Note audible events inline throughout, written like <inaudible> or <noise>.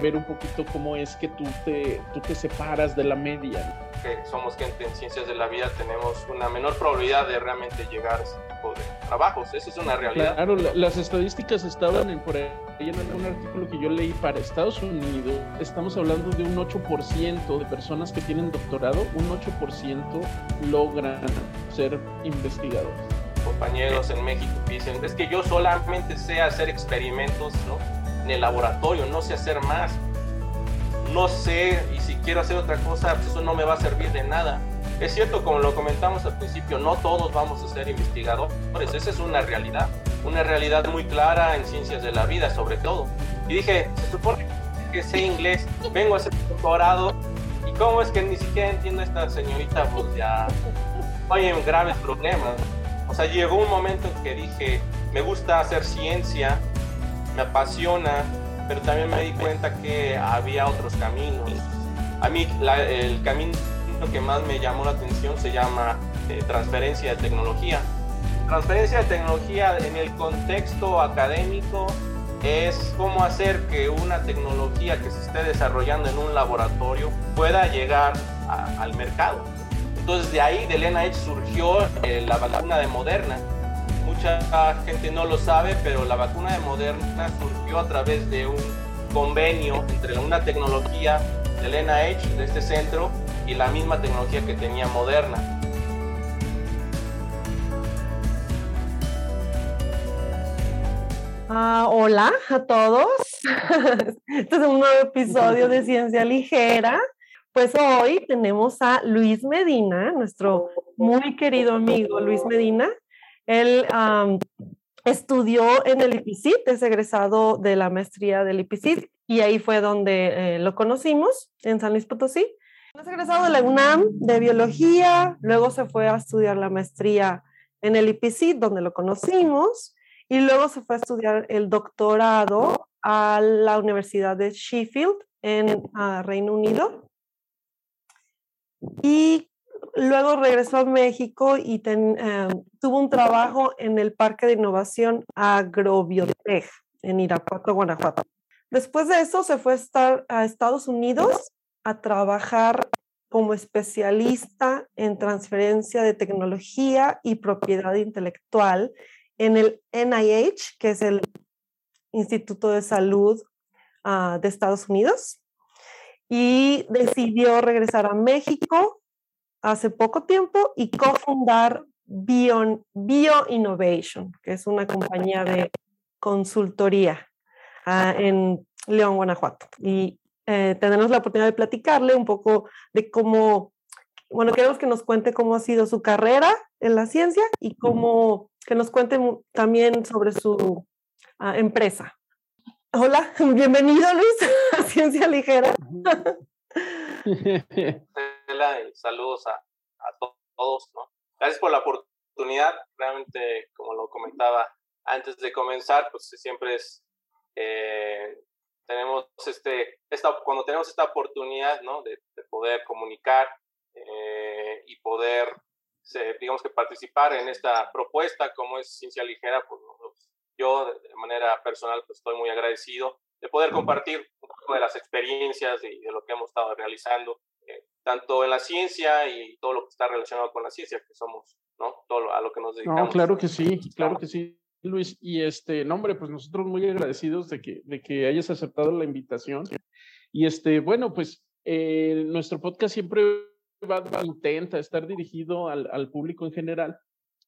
ver un poquito cómo es que tú te, tú te separas de la media. Que somos gente en ciencias de la vida, tenemos una menor probabilidad de realmente llegar a ese tipo de trabajos. Eso es una realidad. Claro, las estadísticas estaban en, por ahí en algún artículo que yo leí para Estados Unidos. Estamos hablando de un 8% de personas que tienen doctorado, un 8% logran ser investigadores compañeros en México dicen, es que yo solamente sé hacer experimentos ¿no? En el laboratorio, no sé hacer más. No sé, y si quiero hacer otra cosa, pues eso no me va a servir de nada. Es cierto, como lo comentamos al principio, no todos vamos a ser investigadores, esa es una realidad, una realidad muy clara en ciencias de la vida sobre todo. Y dije, se supone que sé inglés, vengo a hacer doctorado, y cómo es que ni siquiera entiendo a esta señorita, pues ya hay graves problemas. O sea, llegó un momento en que dije, me gusta hacer ciencia, me apasiona, pero también me di cuenta que había otros caminos. A mí el camino que más me llamó la atención se llama eh, transferencia de tecnología. Transferencia de tecnología en el contexto académico es cómo hacer que una tecnología que se esté desarrollando en un laboratorio pueda llegar al mercado. Entonces de ahí de NIH surgió eh, la vacuna de Moderna. Mucha gente no lo sabe, pero la vacuna de Moderna surgió a través de un convenio entre una tecnología del NIH, de este centro, y la misma tecnología que tenía Moderna. Ah, hola a todos. <laughs> Este es un nuevo episodio de Ciencia Ligera. Pues hoy tenemos a Luis Medina, nuestro muy querido amigo Luis Medina. Él estudió en el IPICIT, es egresado de la maestría del IPICIT y ahí fue donde eh, lo conocimos, en San Luis Potosí. Es egresado de la UNAM de biología, luego se fue a estudiar la maestría en el IPICIT, donde lo conocimos, y luego se fue a estudiar el doctorado a la Universidad de Sheffield en ah, Reino Unido y luego regresó a México y eh, tuvo un trabajo en el Parque de Innovación Agrobiotech en Irapuato, Guanajuato. Después de eso se fue a, Estados Unidos a trabajar como especialista en transferencia de tecnología y propiedad intelectual en el NIH, que es el Instituto de Salud ah, de Estados Unidos y decidió regresar a México hace poco tiempo y cofundar Bio, Bio Innovation, que es una compañía de consultoría ah, en León, Guanajuato. Y eh, tenemos la oportunidad de platicarle un poco de cómo, bueno, queremos que nos cuente cómo ha sido su carrera en la ciencia y cómo que nos cuente también sobre su ah, empresa. Hola, <laughs> bienvenido Luis a Ciencia Ligera. <laughs> saludos a, todos, Gracias por la oportunidad. Realmente, como lo comentaba antes de comenzar, pues siempre es, eh, tenemos este, esta, cuando tenemos esta oportunidad, ¿no? De, poder comunicar eh, y poder, digamos que participar en esta propuesta como es Ciencia Ligera, pues yo de manera personal pues, estoy muy agradecido de poder compartir un poco de las experiencias y de lo que hemos estado realizando, eh, tanto en la ciencia y todo lo que está relacionado con la ciencia, que somos, ¿no? Todo a lo que nos dedicamos. No, claro que sí, claro que sí. Luis, y este, nombre, pues nosotros muy agradecidos de que, de que hayas aceptado la invitación. Y este, bueno, pues eh, nuestro podcast siempre va, va, intenta estar dirigido al, al público en general,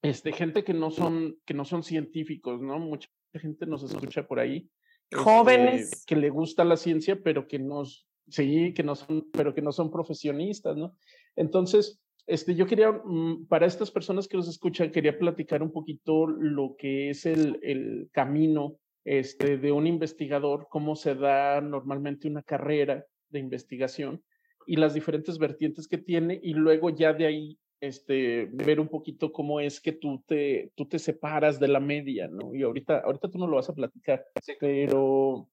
este, gente que no son, que no son científicos, ¿no? Mucha gente nos escucha por ahí. Este, Jóvenes. que le gusta la ciencia, pero que nos, sí, que no son, pero que no son profesionistas, ¿no? Entonces, este, yo quería, mm, para estas personas que nos escuchan, quería platicar un poquito lo que es el, el camino este, de un investigador, cómo se da normalmente una carrera de investigación y las diferentes vertientes que tiene, y luego ya de ahí este, ver un poquito cómo es que tú te, tú te separas de la media, ¿no? Y ahorita, ahorita tú no lo vas a platicar, pero,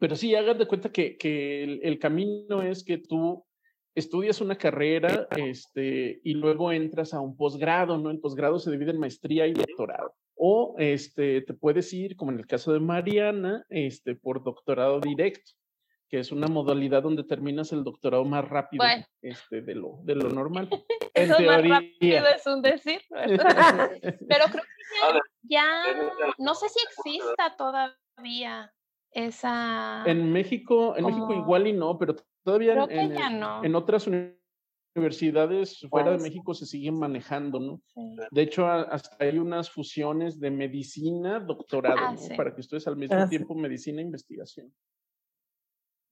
pero sí, hagan de cuenta que, que el, camino es que tú estudias una carrera este, y luego entras a un posgrado, ¿no? El posgrado se divide en maestría y doctorado. O este, te puedes ir, como en el caso de Mariana, este, por doctorado directo. que es una modalidad donde terminas el doctorado más rápido este, de, lo, de lo normal. <laughs> Eso en más rápido es un decir, <laughs> Pero creo que ya, no sé si exista todavía esa... En México, en México igual y no, pero todavía en, en, otras universidades fuera de México se siguen manejando, ¿no? De hecho, hasta hay unas fusiones de medicina, doctorado, ah, ¿no? Para que ustedes al mismo ah, tiempo medicina e investigación.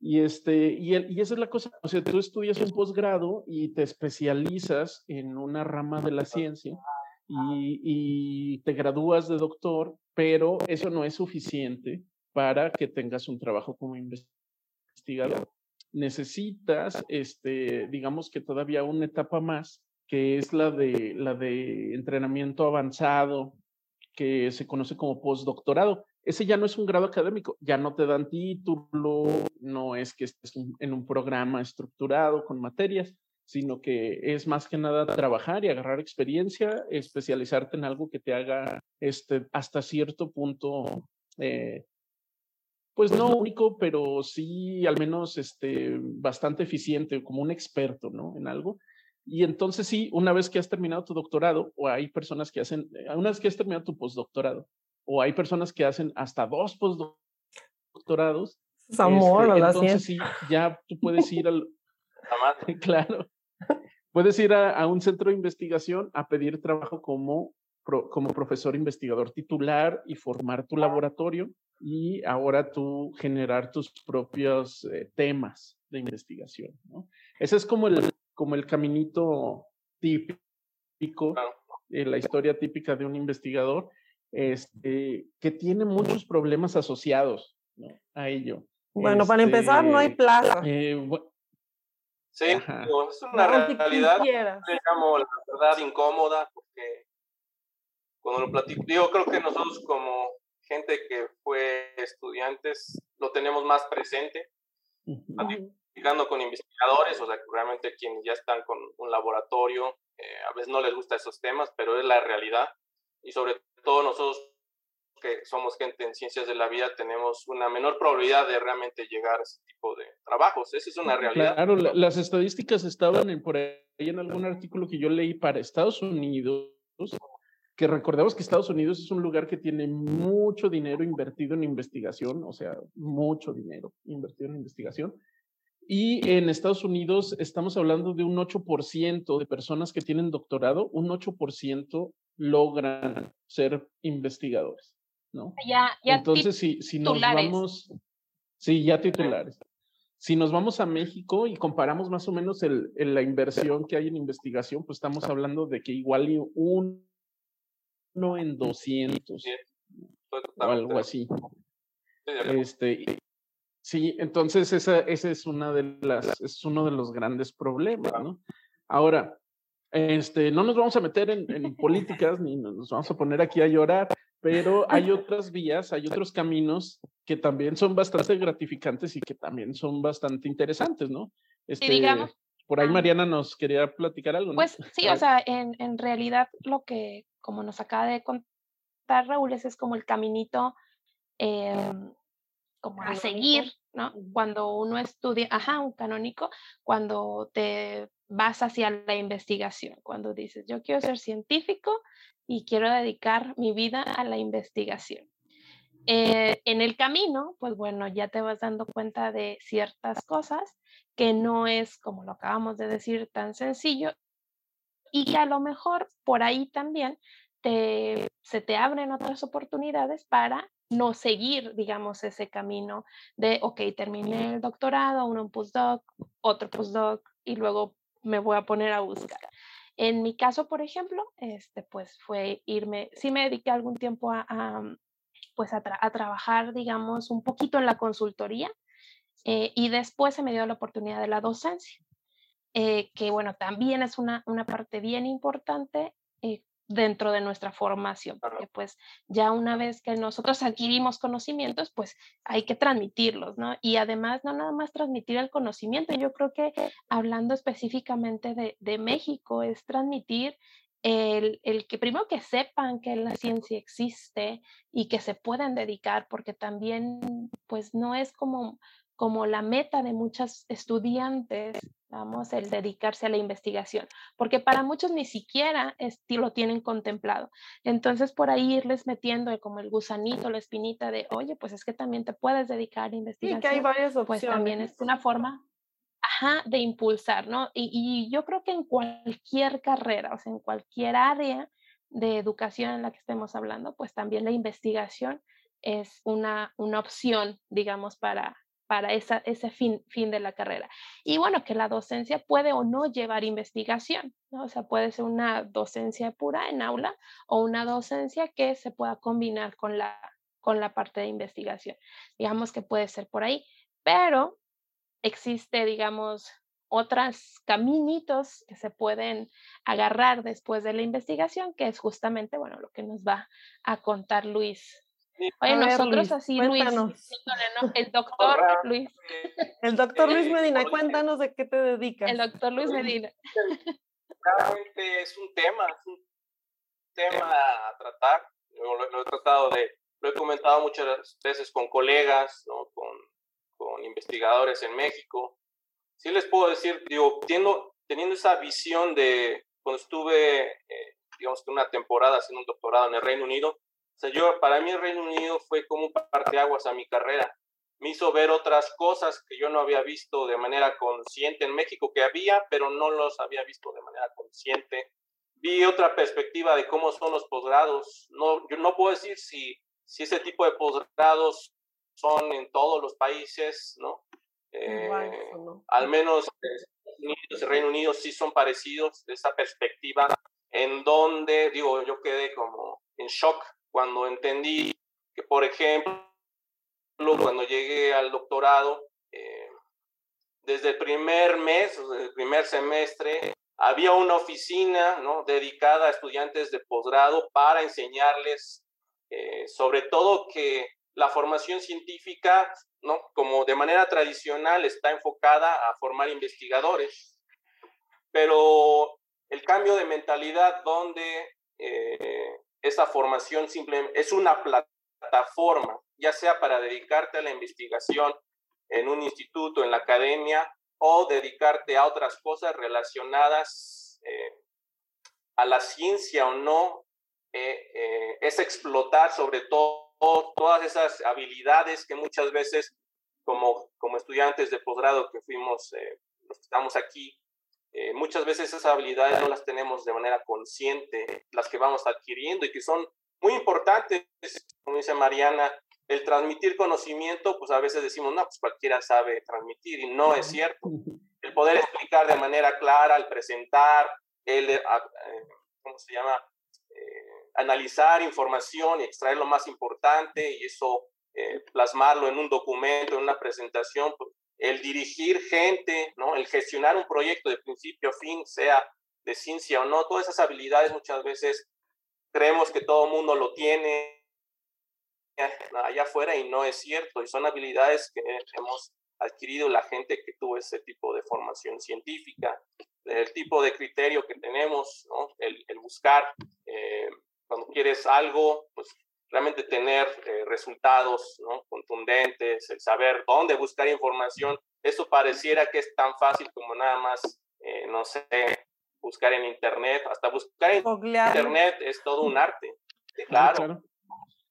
Y, este, y, y, esa es la cosa, o sea, tú estudias un posgrado y te especializas en una rama de la ciencia y, y, te gradúas de doctor, pero eso no es suficiente para que tengas un trabajo como investigador. Necesitas, este, digamos que todavía una etapa más, que es la de, la de entrenamiento avanzado, que se conoce como postdoctorado ese ya no es un grado académico, ya no te dan título, no es que estés en un programa estructurado con materias, sino que es más que nada trabajar y agarrar experiencia, especializarte en algo que te haga este, hasta cierto punto, eh, pues no único, pero sí al menos este, bastante eficiente, como un experto ¿no? en algo. Y entonces sí, una vez que has terminado tu doctorado, o hay personas que hacen, una vez que has terminado tu postdoctorado, o hay personas que hacen hasta dos postdoctorados. Es amor, este, entonces sí, ya tú puedes ir al... <laughs> <laughs> claro. Puedes ir a, un centro de investigación a pedir trabajo como, como profesor investigador titular y formar tu laboratorio y ahora tú generar tus propios eh, temas de investigación. ¿no? Ese es como el, como el caminito típico, eh, la historia típica de un investigador este, que tiene muchos problemas asociados a ello. Bueno, para empezar, no hay este, plaza. Eh, sí, es una realidad, digamos, la verdad incómoda, porque cuando lo platico, digo, creo que nosotros como gente que fue estudiantes lo tenemos más presente, platicando con investigadores, o sea, realmente quienes ya están con un laboratorio, eh, a veces no les gusta esos temas, pero es la realidad y sobre todo nosotros que somos gente en ciencias de la vida tenemos una menor probabilidad de realmente llegar a ese tipo de trabajos. Esa es una realidad. Claro, las estadísticas estaban en, por ahí en algún artículo que yo leí para Estados Unidos, que recordemos que Estados Unidos es un lugar que tiene mucho dinero invertido en investigación, o sea, mucho dinero invertido en investigación. Y en Estados Unidos estamos hablando de un 8% de personas que tienen doctorado, un 8% logran ser investigadores, ¿no? Ya, ya Entonces, si, si nos vamos, sí, ya titulares. Si nos vamos a México y comparamos más o menos el, la inversión que hay en investigación, pues estamos hablando de que igual uno en 200 o algo así. Este, sí, entonces esa, ese es una de las, es uno de los grandes problemas, ¿no? Ahora, este, no nos vamos a meter en, <laughs> políticas ni nos vamos a poner aquí a llorar, pero hay <laughs> otras vías, hay otros caminos que también son bastante gratificantes y que también son bastante interesantes, ¿no? Este, digamos, por ahí Mariana nos quería platicar algo. Pues sí, o sea, en, en, realidad lo que, como nos acaba de contar Raúl, ese es como el caminito em, como a seguir, ¿no? Cuando uno estudia, ajá, un canónico, cuando te vas hacia la investigación, cuando dices, yo quiero ser científico y quiero dedicar mi vida a la investigación. Eh, en el camino, pues bueno, ya te vas dando cuenta de ciertas cosas que no es, como lo acabamos de decir, tan sencillo y que a lo mejor por ahí también te, se te abren otras oportunidades para no seguir, digamos, ese camino de, ok, terminé el doctorado, uno un postdoc, otro postdoc y luego me voy a poner a buscar. En mi caso, por ejemplo, este, pues fue irme, sí me dediqué algún tiempo a, pues a, trabajar, digamos, un poquito en la consultoría eh, y después se me dio la oportunidad de la docencia, eh, que bueno, también es una, una parte bien importante eh, dentro de nuestra formación, porque pues ya una vez que nosotros adquirimos conocimientos, pues hay que transmitirlos, ¿no? Y además no nada más transmitir el conocimiento, yo creo que hablando específicamente de, de México, es transmitir el, el, que primero que sepan que la ciencia existe y que se pueden dedicar, porque también pues no es como como la meta de muchos estudiantes, vamos, el dedicarse a la investigación, porque para muchos ni siquiera lo tienen contemplado. Entonces, por ahí irles metiendo como el gusanito, la espinita de, oye, pues es que también te puedes dedicar a investigación. Sí, que hay varias opciones. Pues también es una forma ajá, de impulsar, ¿no? Y, y yo creo que en cualquier carrera, o sea, en cualquier área de educación en la que estemos hablando, pues también la investigación es una, una opción, digamos, para, para esa, ese fin, fin de la carrera. Y bueno, que la docencia puede o no llevar investigación, ¿no? O sea, puede ser una docencia pura en aula o una docencia que se pueda combinar con la, con la parte de investigación. Digamos que puede ser por ahí, pero existe, digamos, otros caminitos que se pueden agarrar después de la investigación, que es justamente, bueno, lo que nos va a contar Luis Oye, nosotros así, Luis, el doctor Luis. El doctor Luis Medina, cuéntanos de qué te dedicas. El doctor Luis Medina. Realmente es un tema, es un tema a tratar. Lo, he tratado de, lo he comentado muchas veces con colegas, ¿no? con, con investigadores en México. Sí les puedo decir, digo, teniendo, teniendo esa visión de cuando estuve, eh, digamos que una temporada haciendo un doctorado en el Reino Unido, o sea, yo, para mí el Reino Unido fue como un parteaguas a mi carrera. Me hizo ver otras cosas que yo no había visto de manera consciente en México, que había, pero no los había visto de manera consciente. Vi otra perspectiva de cómo son los posgrados. No, yo no puedo decir si, si ese tipo de posgrados son en todos los países, ¿no? Eh, al menos el Reino Unido sí son parecidos, esa perspectiva en donde, digo, yo quedé como en shock cuando entendí que, por ejemplo, cuando llegué al doctorado, eh, desde el primer mes, desde el primer semestre, había una oficina ¿no? dedicada a estudiantes de posgrado para enseñarles, eh, sobre todo que la formación científica, ¿no? como de manera tradicional, está enfocada a formar investigadores, pero el cambio de mentalidad donde eh, esa formación simplemente es una plataforma, ya sea para dedicarte a la investigación en un instituto, en la academia, o dedicarte a otras cosas relacionadas eh, a la ciencia o no, eh, eh, es explotar sobre todo todas esas habilidades que muchas veces como, como estudiantes de posgrado que fuimos, estamos aquí, eh, muchas veces esas habilidades no las tenemos de manera consciente, las que vamos adquiriendo y que son muy importantes, como dice Mariana, el transmitir conocimiento, pues a veces decimos, no, pues cualquiera sabe transmitir y no es cierto. El poder explicar de manera clara, el presentar, el, eh, eh, ¿cómo se llama? analizar información y extraer lo más importante y eso plasmarlo en un documento, en una presentación, pues, el dirigir gente, ¿no? el gestionar un proyecto de principio a fin, sea de ciencia o no, todas esas habilidades muchas veces creemos que todo el mundo lo tiene allá afuera y no es cierto, y son habilidades que hemos adquirido la gente que tuvo ese tipo de formación científica, el tipo de criterio que tenemos, ¿no? el, buscar, eh, cuando quieres algo, pues realmente tener eh, resultados ¿no? contundentes, el saber dónde buscar información. Eso pareciera que es tan fácil como nada más, eh, no sé, buscar en Internet. Hasta buscar en Internet es todo un arte. Claro.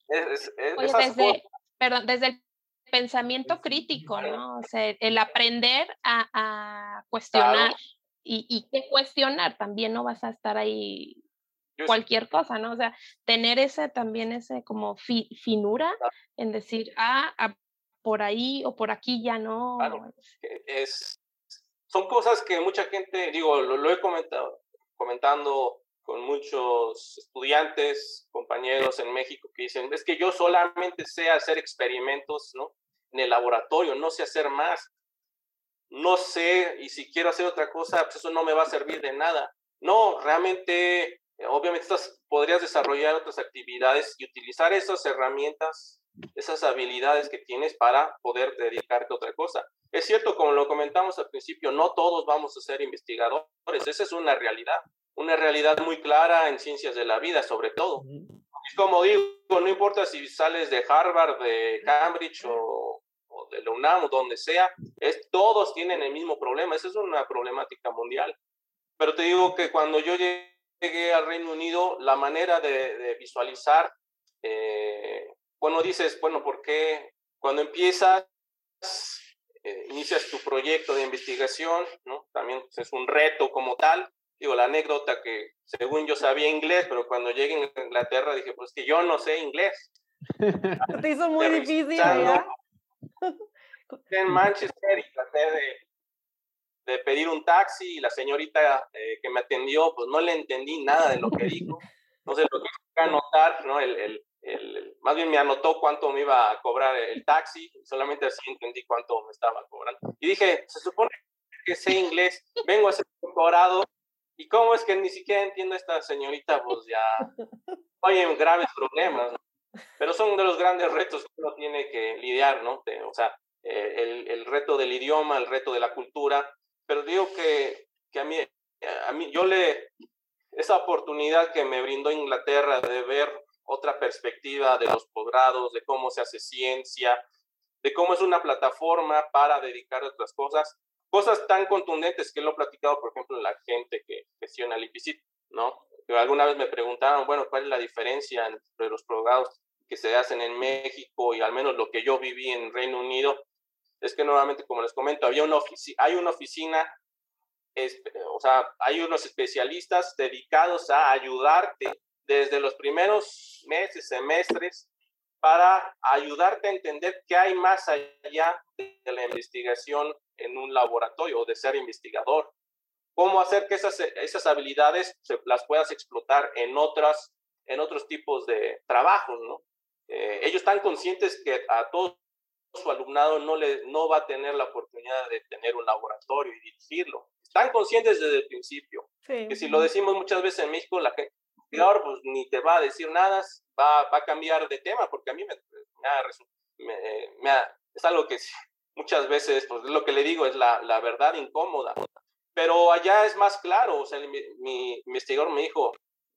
desde, perdón, desde el pensamiento crítico, ¿no? O sea, el aprender a, a cuestionar. Y, y que cuestionar, también no vas a estar ahí cualquier cosa, ¿no? O sea, tener ese también ese como finura en decir, ah, ah, por ahí o por aquí ya no. es, son cosas que mucha gente, digo, lo, he comentado, comentando con muchos estudiantes, compañeros en México que dicen, es que yo solamente sé hacer experimentos, ¿no? En el laboratorio, no sé hacer más. No sé, y si quiero hacer otra cosa, pues eso no me va a servir de nada. No, realmente obviamente estas, podrías desarrollar otras actividades y utilizar esas herramientas, esas habilidades que tienes para poder dedicarte a otra cosa. Es cierto, como lo comentamos al principio, no todos vamos a ser investigadores, esa es una realidad, una realidad muy clara en ciencias de la vida, sobre todo. Es como digo, no importa si sales de Harvard, de Cambridge o, o de la UNAM o donde sea, es, todos tienen el mismo problema, esa es una problemática mundial. Pero te digo que cuando yo llegué al Reino Unido, la manera de, visualizar, eh, bueno, dices, bueno, ¿por qué cuando empiezas, eh, inicias tu proyecto de investigación, ¿no? También pues, es un reto como tal, digo, la anécdota que según yo sabía inglés, pero cuando llegué a Inglaterra dije, pues que yo no sé inglés. <laughs> Te hizo muy difícil ¿ya? <laughs> En Manchester y traté de, de, pedir un taxi y la señorita eh, que me atendió, pues no le entendí nada de lo que dijo. Entonces lo que anotar, ¿no? El, el, el, más bien me anotó cuánto me iba a cobrar el taxi, solamente así entendí cuánto me estaba cobrando. Y dije, se supone que sé inglés, vengo a ser doctorado ¿Y cómo es que ni siquiera entiendo a esta señorita? Pues ya hay en graves problemas, pero son de los grandes retos que uno tiene que lidiar, ¿no? o sea, eh, el, el, reto del idioma, el reto de la cultura, pero digo que, que a, mí, a mí, yo le, esa oportunidad que me brindó Inglaterra de ver otra perspectiva de los posgrados, de cómo se hace ciencia, de cómo es una plataforma para dedicar otras cosas, cosas tan contundentes que lo he platicado, por ejemplo, la gente que gestiona el IPCIT, ¿no? alguna vez me preguntaron, bueno, ¿cuál es la diferencia entre los programas que se hacen en México y al menos lo que yo viví en Reino Unido? Es que nuevamente, como les comento, había una hay una oficina, o sea, hay unos especialistas dedicados a ayudarte desde los primeros meses, semestres, para ayudarte a entender qué hay más allá de la investigación en un laboratorio o de ser investigador. Cómo hacer que esas, esas habilidades se, las puedas explotar en, otras, en otros tipos de trabajos, ¿no? Eh, ellos están conscientes que a todo su alumnado no, le, no va a tener la oportunidad de tener un laboratorio y dirigirlo. Están conscientes desde el principio. Que si lo decimos muchas veces en México, la gente, pues ni te va a decir nada, va, va a cambiar de tema, porque a mí me, me, me, es algo que muchas veces, pues lo que le digo es la, la verdad incómoda. Pero allá es más claro, o sea, mi, investigador me dijo,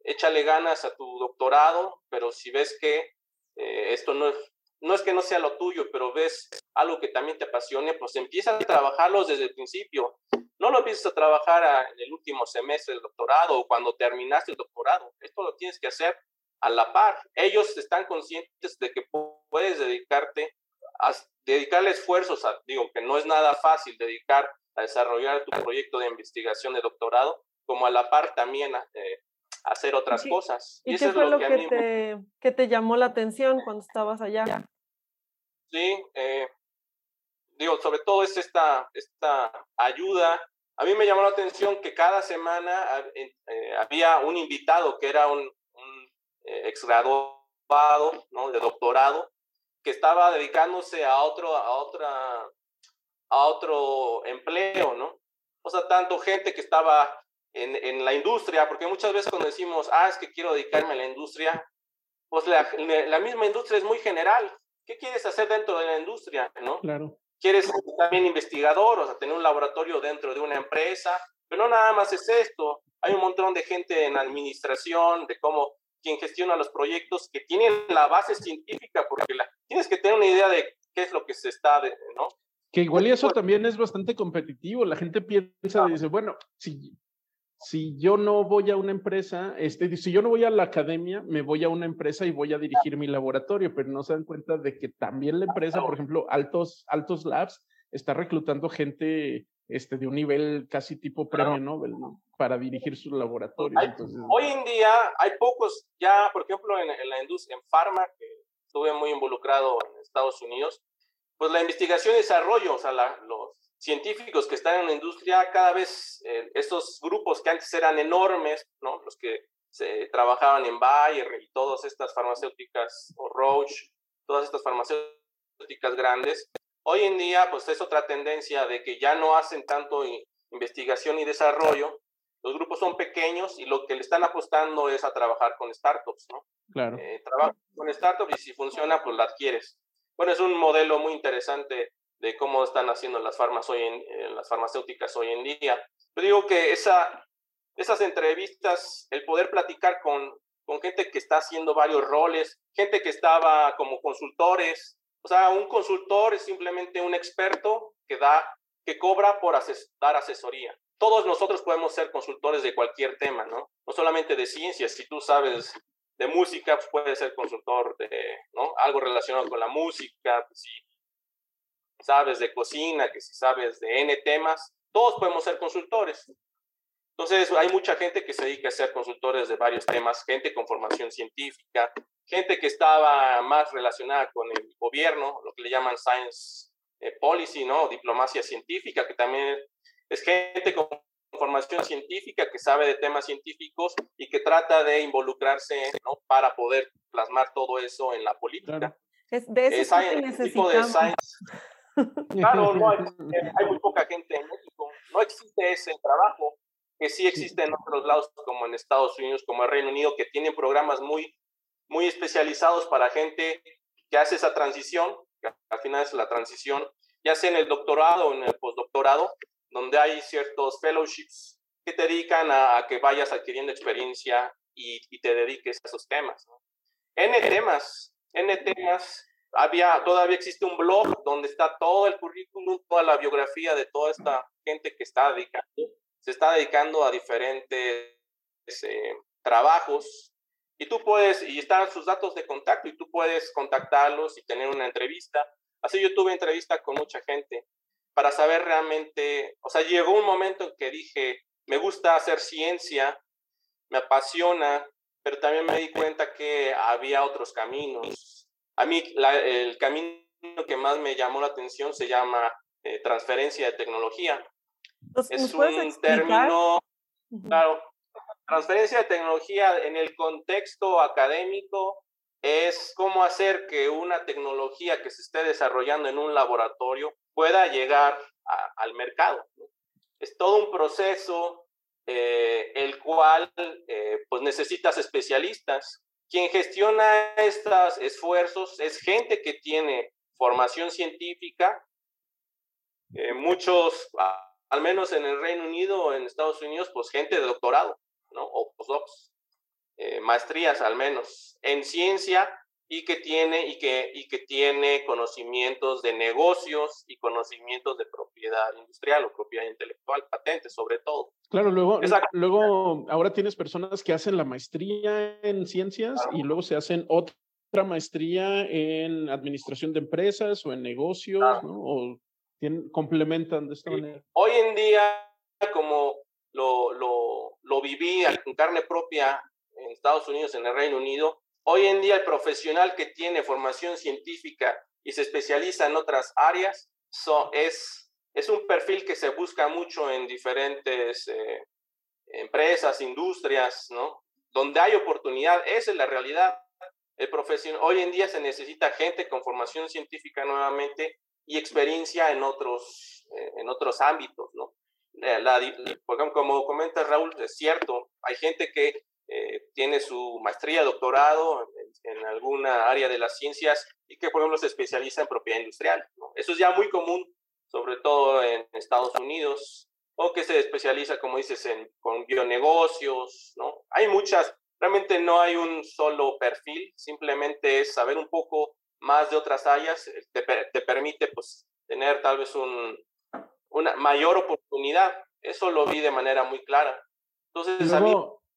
échale ganas a tu doctorado, pero si ves que eh, esto no es, no es que no sea lo tuyo, pero ves algo que también te apasione, pues empieza a trabajarlos desde el principio. No lo empieces a trabajar en el último semestre del doctorado o cuando terminaste el doctorado. Esto lo tienes que hacer a la par. Ellos están conscientes de que puedes dedicarte dedicarle esfuerzos, a, digo que no es nada fácil dedicar a desarrollar tu proyecto de investigación de doctorado, como a la par también eh, hacer otras cosas. ¿Y, qué fue lo, que, te, que, te, llamó la atención cuando estabas allá? Sí, eh, digo, sobre todo es esta, esta ayuda. A mí me llamó la atención que cada semana eh, había un invitado que era un, un exgraduado ¿no? de doctorado que estaba dedicándose a otro, a otra, a otro empleo, ¿no? O sea, tanto gente que estaba en, en, la industria, porque muchas veces cuando decimos, ah, es que quiero dedicarme a la industria, pues la, la misma industria es muy general. ¿Qué quieres hacer dentro de la industria, no? Claro. Quieres ser también investigador, o sea, tener un laboratorio dentro de una empresa, pero no nada más es esto. Hay un montón de gente en administración, de cómo quien gestiona los proyectos que tienen la base científica, porque la, tienes que tener una idea de qué es lo que se está, de, ¿no? Que igual y eso también es bastante competitivo. La gente piensa y dice, bueno, si, si yo no voy a una empresa, este, si yo no voy a la academia, me voy a una empresa y voy a dirigir mi laboratorio, pero no se dan cuenta de que también la empresa, por ejemplo, Altos, Altos Labs, está reclutando gente este, de un nivel casi tipo premio Nobel, ¿no? Para dirigir su laboratorio. Hoy en día hay pocos, ya, por ejemplo, en, la industria, en Pharma, que estuve muy involucrado en Estados Unidos, pues la investigación y desarrollo, o sea, los científicos que están en la industria, cada vez eh, estos grupos que antes eran enormes, ¿no? Los que se trabajaban en Bayer y todas estas farmacéuticas, o Roche, todas estas farmacéuticas grandes, Hoy en día, pues es otra tendencia de que ya no hacen tanto investigación y desarrollo. Los grupos son pequeños y lo que le están apostando es a trabajar con startups, ¿no? Claro. Eh, trabaja con startups y si funciona, pues la adquieres. Bueno, es un modelo muy interesante de cómo están haciendo las, farmas hoy en, eh, las farmacéuticas hoy en día. Yo digo que esa, esas entrevistas, el poder platicar con, con gente que está haciendo varios roles, gente que estaba como consultores, O sea, un consultor es simplemente un experto que da, que cobra por dar asesoría. Todos nosotros podemos ser consultores de cualquier tema, ¿no? No solamente de ciencias. Si tú sabes de música, pues puedes ser consultor de, ¿no? Algo relacionado con la música. Si sabes de cocina, que si sabes de N temas, todos podemos ser consultores. Entonces, hay mucha gente que se dedica a ser consultores de varios temas, gente con formación científica, gente que estaba más relacionada con el gobierno, lo que le llaman science eh, policy, ¿no? Diplomacia científica, que también es gente con formación científica que sabe de temas científicos y que trata de involucrarse, ¿no? Para poder plasmar todo eso en la política. Es de eso que necesitamos. Claro, no hay, <laughs> hay muy poca gente en México, no existe ese trabajo que sí existe en otros lados, como en Estados Unidos, como el Reino Unido, que tienen programas muy, muy especializados para gente que hace esa transición, que al final es la transición, ya sea en el doctorado o en el postdoctorado, donde hay ciertos fellowships que te dedican a, que vayas adquiriendo experiencia y, te dediques a esos temas. N temas, N temas. Había, todavía existe un blog donde está todo el currículum, toda la biografía de toda esta gente que está dedicando se está dedicando a diferentes eh, trabajos y tú puedes, y están sus datos de contacto y tú puedes contactarlos y tener una entrevista. Así yo tuve entrevista con mucha gente para saber realmente, o sea, llegó un momento en que dije, me gusta hacer ciencia, me apasiona, pero también me di cuenta que había otros caminos. A mí el camino que más me llamó la atención se llama eh, transferencia de tecnología es un término, claro, transferencia de tecnología en el contexto académico es cómo hacer que una tecnología que se esté desarrollando en un laboratorio pueda llegar al mercado. Es todo un proceso eh, el cual eh, pues necesitas especialistas. Quien gestiona estos esfuerzos es gente que tiene formación científica, eh, muchos al menos en el Reino Unido en Estados Unidos, pues gente de doctorado, ¿no? O postdocs, eh, maestrías al menos, en ciencia y que tiene y que, y que tiene conocimientos de negocios y conocimientos de propiedad industrial o propiedad intelectual, patentes sobre todo. Claro, luego, luego ahora tienes personas que hacen la maestría en ciencias y luego se hacen otra maestría en administración de empresas o en negocios, ¿no? O complementan de esta manera. Hoy en día, como lo, lo, lo viví en carne propia en Estados Unidos, en el Reino Unido, hoy en día el profesional que tiene formación científica y se especializa en otras áreas es, un perfil que se busca mucho en diferentes eh, empresas, industrias. Donde hay oportunidad, esa es la realidad. Hoy en día se necesita gente con formación científica nuevamente y experiencia en otros, eh, en otros ámbitos, ¿no? Eh, como comenta Raúl, es cierto, hay gente que eh, tiene su maestría, doctorado en, alguna área de las ciencias y que, por ejemplo, se especializa en propiedad industrial. ¿no? Eso es ya muy común, sobre todo en Estados Unidos, o que se especializa, como dices, en, con bionegocios, ¿no? Hay muchas, realmente no hay un solo perfil, simplemente es saber un poco más de otras áreas, eh, te, te permite pues tener tal vez un, una mayor oportunidad. Eso lo vi de manera muy clara. Entonces, a mí...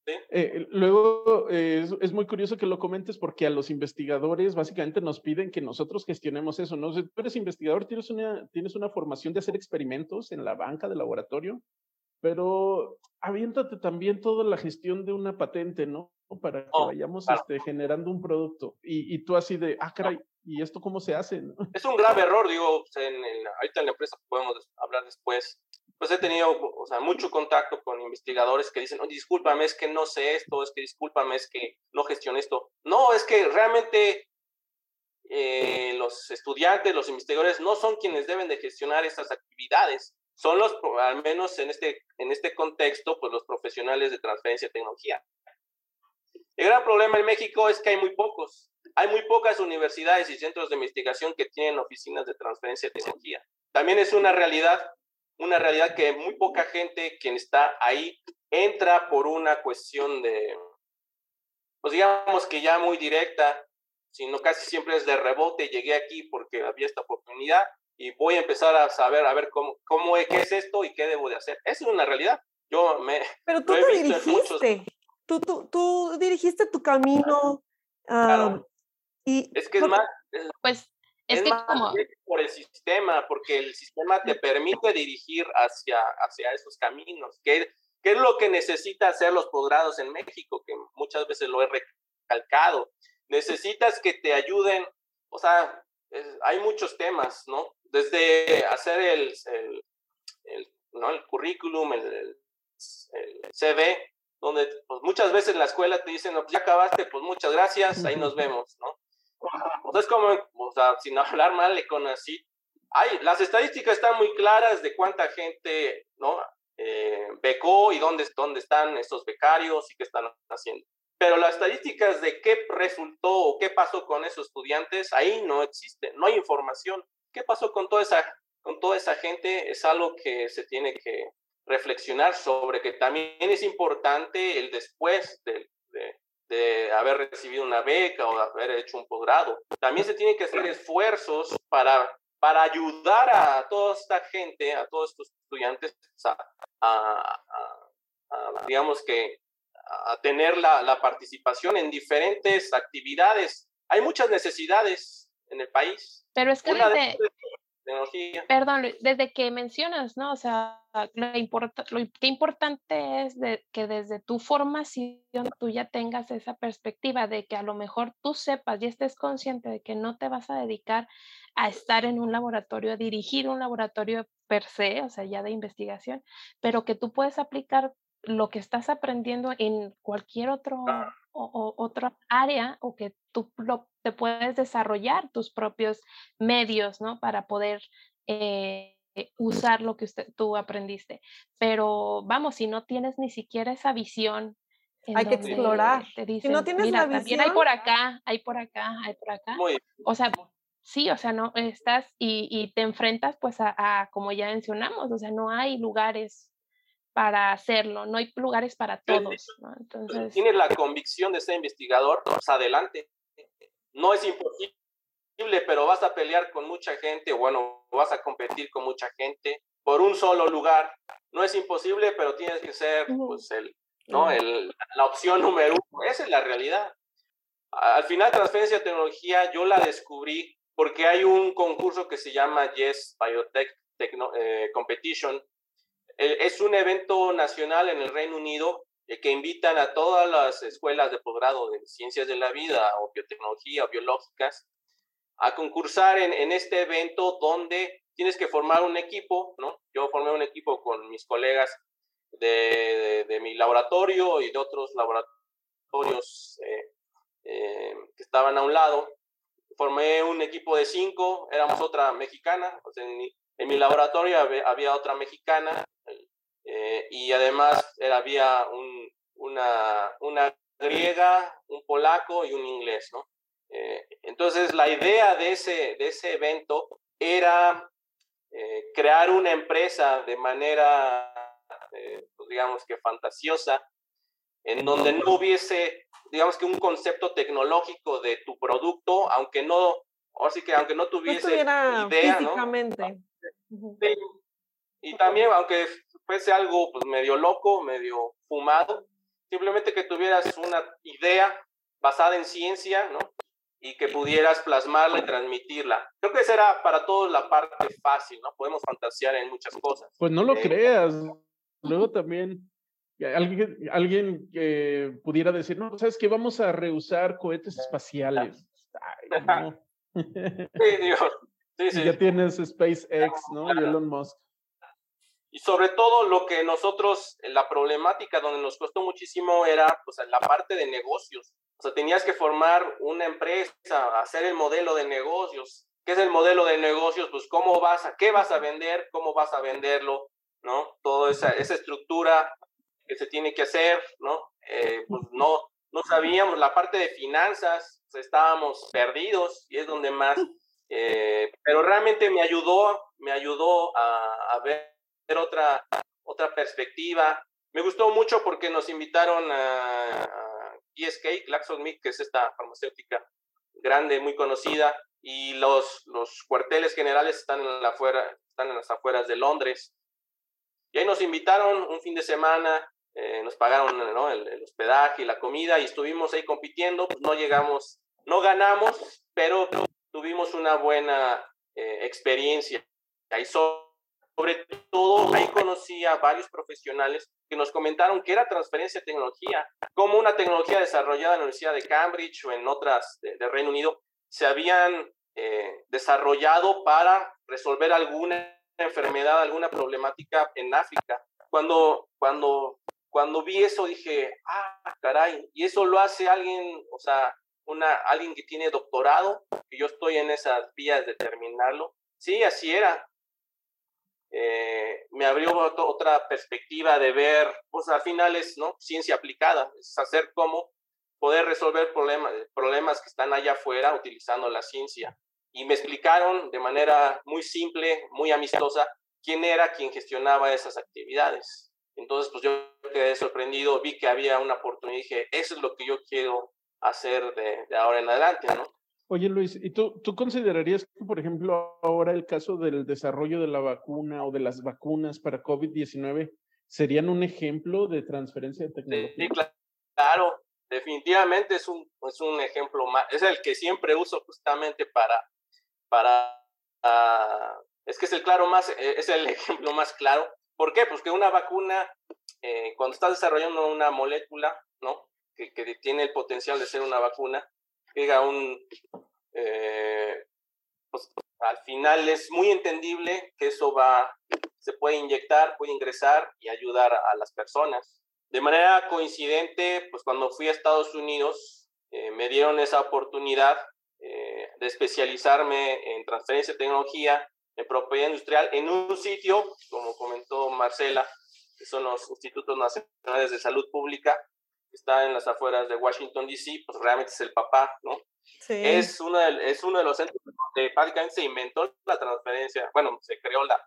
Eh, luego eh, es, muy curioso que lo comentes porque a los investigadores básicamente nos piden que nosotros gestionemos eso, ¿no? tú eres investigador, tienes una, tienes una formación de hacer experimentos en la banca de laboratorio, pero aviéntate también toda la gestión de una patente, ¿no? Para que oh, vayamos este, generando un producto. Y, y, tú así de, ah, caray, ¿Y esto cómo se hace? Es un grave error, digo, en, ahorita en la empresa podemos hablar después. Pues he tenido o sea, mucho contacto con investigadores que dicen, discúlpame, es que no sé esto, es que discúlpame, es que no gestiono esto. No, es que realmente eh, los estudiantes, los investigadores no son quienes deben de gestionar estas actividades. Son los, al menos en este, en este contexto, pues los profesionales de transferencia de tecnología. El gran problema en México es que hay muy pocos. Hay muy pocas universidades y centros de investigación que tienen oficinas de transferencia de tecnología. También es una realidad, una realidad que muy poca gente quien está ahí entra por una cuestión de, pues digamos que ya muy directa, sino casi siempre es de rebote, llegué aquí porque había esta oportunidad y voy a empezar a saber, a ver cómo, cómo qué es esto y qué debo de hacer. Esa es una realidad. Yo me... Pero tú te dirigiste, tú, tú, tú, dirigiste tu camino. y es que es más... Pues es, que como... por el sistema, porque el sistema te permite dirigir hacia, hacia esos caminos. ¿Qué, ¿Qué es lo que necesita hacer los posgrados en México? Que muchas veces lo he recalcado. Necesitas que te ayuden, o sea, hay muchos temas, ¿no? Desde hacer el, el, ¿no? el currículum, el, el, CV, donde pues, muchas veces en la escuela te dicen, no, pues ya acabaste, pues muchas gracias, ahí nos <laughs> vemos, ¿no? Sea, como, o sea, sin <laughs> hablar mal, le conocí. Hay, las estadísticas están muy claras de cuánta gente, ¿no? Eh, becó y dónde, dónde están esos becarios y qué están haciendo. Pero las estadísticas de qué resultó o qué pasó con esos estudiantes, ahí no existe, no hay información. ¿Qué pasó con toda esa, con toda esa gente? Es algo que se tiene que reflexionar sobre, que también es importante el después de, de, de haber recibido una beca o haber hecho un posgrado. También se tienen que hacer esfuerzos para, para ayudar a toda esta gente, a todos estos estudiantes, a, digamos que, a tener la, la, participación en diferentes actividades. Hay muchas necesidades en el país. Pero es que perdón, desde que mencionas, ¿no? O sea, lo, importa, lo qué importante es de, que desde tu formación tú ya tengas esa perspectiva de que a lo mejor tú sepas y estés consciente de que no te vas a dedicar a estar en un laboratorio, a dirigir un laboratorio per se, o sea, ya de investigación, pero que tú puedes aplicar lo que estás aprendiendo en cualquier otro o, otra área o que tú te puedes desarrollar tus propios medios, ¿no? Para poder eh, usar lo que usted, tú aprendiste. Pero vamos, si no tienes ni siquiera esa visión. Hay que explorar. si no tienes la visión. También hay por acá, hay por acá, hay por acá. O sea, sí, o sea, no estás y, y te enfrentas pues a, a, como ya mencionamos, o sea, no hay lugares para hacerlo, no hay lugares para todos. ¿no? Entonces... Tienes la convicción de ser investigador, pues adelante. No es imposible, pero vas a pelear con mucha gente, bueno, vas a competir con mucha gente por un solo lugar. No es imposible, pero tienes que ser pues, el, ¿no? el, la opción número uno. Esa es la realidad. Al final, transferencia de tecnología, yo la descubrí porque hay un concurso que se llama Yes Biotech eh, Competition, es un evento nacional en el Reino Unido eh, que invitan a todas las escuelas de posgrado de ciencias de la vida o biotecnología o biológicas a concursar en, este evento donde tienes que formar un equipo, ¿no? Yo formé un equipo con mis colegas de, mi laboratorio y de otros laboratorios eh, que estaban a un lado. Formé un equipo de cinco, éramos otra mexicana, en mi laboratorio había, otra mexicana eh, y además era, había un, una, una griega, un polaco y un inglés, ¿no? Eh, entonces la idea de ese, de ese evento era eh, crear una empresa de manera, pues, digamos que fantasiosa, en donde no hubiese, digamos que un concepto tecnológico de tu producto, aunque no, o sí que aunque no tuviese idea, físicamente. Y también, aunque fuese algo pues, medio loco, medio fumado, simplemente que tuvieras una idea basada en ciencia, ¿no? Y que pudieras plasmarla y transmitirla. Creo que esa era para todos la parte fácil, ¿no? Podemos fantasear en muchas cosas. Pues no lo eh, creas. Luego también alguien, alguien que pudiera decir, no, ¿sabes que Vamos a reusar cohetes espaciales. <laughs> Sí, Dios. Sí, <laughs> sí. Ya tienes SpaceX, ¿no? Y Elon Musk. Y sobre todo lo que nosotros, la problemática donde nos costó muchísimo era pues, la parte de negocios. O sea, tenías que formar una empresa, hacer el modelo de negocios. ¿Qué es el modelo de negocios? Pues cómo vas a, qué vas a vender, cómo vas a venderlo, ¿no? Toda esa, esa estructura que se tiene que hacer, ¿no? Eh, pues no, no sabíamos la parte de finanzas, pues, estábamos perdidos y es donde más eh, pero realmente me ayudó, me ayudó a, ver otra, otra perspectiva. Me gustó mucho porque nos invitaron a, GSK, GlaxoSmith, que es esta farmacéutica grande, muy conocida, y los, los cuarteles generales están en, la afuera, están en las afueras de Londres. Y ahí nos invitaron un fin de semana, eh, nos pagaron el, hospedaje y la comida y estuvimos ahí compitiendo, pues no llegamos, no ganamos, pero tuvimos una buena eh, experiencia. Ahí sobre todo, ahí conocí a varios profesionales que nos comentaron que era transferencia de tecnología, como una tecnología desarrollada en la Universidad de Cambridge o en otras de, Reino Unido, se habían eh, desarrollado para resolver alguna enfermedad, alguna problemática en África. Cuando, cuando, cuando vi eso dije, ah, caray, y eso lo hace alguien, o sea, una, alguien que tiene doctorado, que yo estoy en esas vías de terminarlo. Sí, así era. Eh, me abrió otra perspectiva de ver, pues al final es ¿no? ciencia aplicada, es hacer cómo poder resolver problemas, problemas que están allá afuera utilizando la ciencia. Y me explicaron de manera muy simple, muy amistosa, quién era quien gestionaba esas actividades. Entonces, pues yo quedé sorprendido, vi que había una oportunidad y dije, eso es lo que yo quiero hacer de, de ahora en adelante, ¿no? Oye Luis, ¿y tú, tú considerarías que, por ejemplo, ahora el caso del desarrollo de la vacuna o de las vacunas para COVID-19 serían un ejemplo de transferencia de tecnología? Sí, claro, definitivamente es un, es un ejemplo más, es el que siempre uso justamente para, para, uh, es que es el claro más, e, es el <laughs> ejemplo más claro. ¿Por qué? Pues que una vacuna, eh, cuando estás desarrollando una molécula, ¿no? Que, que tiene el potencial de ser una vacuna, llega un, eh, pues, al final es muy entendible que eso va, se puede inyectar, puede ingresar y ayudar a las personas. De manera coincidente, pues cuando fui a Estados Unidos, eh, me dieron esa oportunidad eh, de especializarme en transferencia de tecnología, en propiedad industrial, en un sitio, como comentó Marcela, que son los Institutos Nacionales de Salud Pública, está en las afueras de Washington, D.C., pues realmente es el papá, ¿no? Sí. Es, uno de, es uno de los centros donde prácticamente se inventó la transferencia, bueno, se creó la,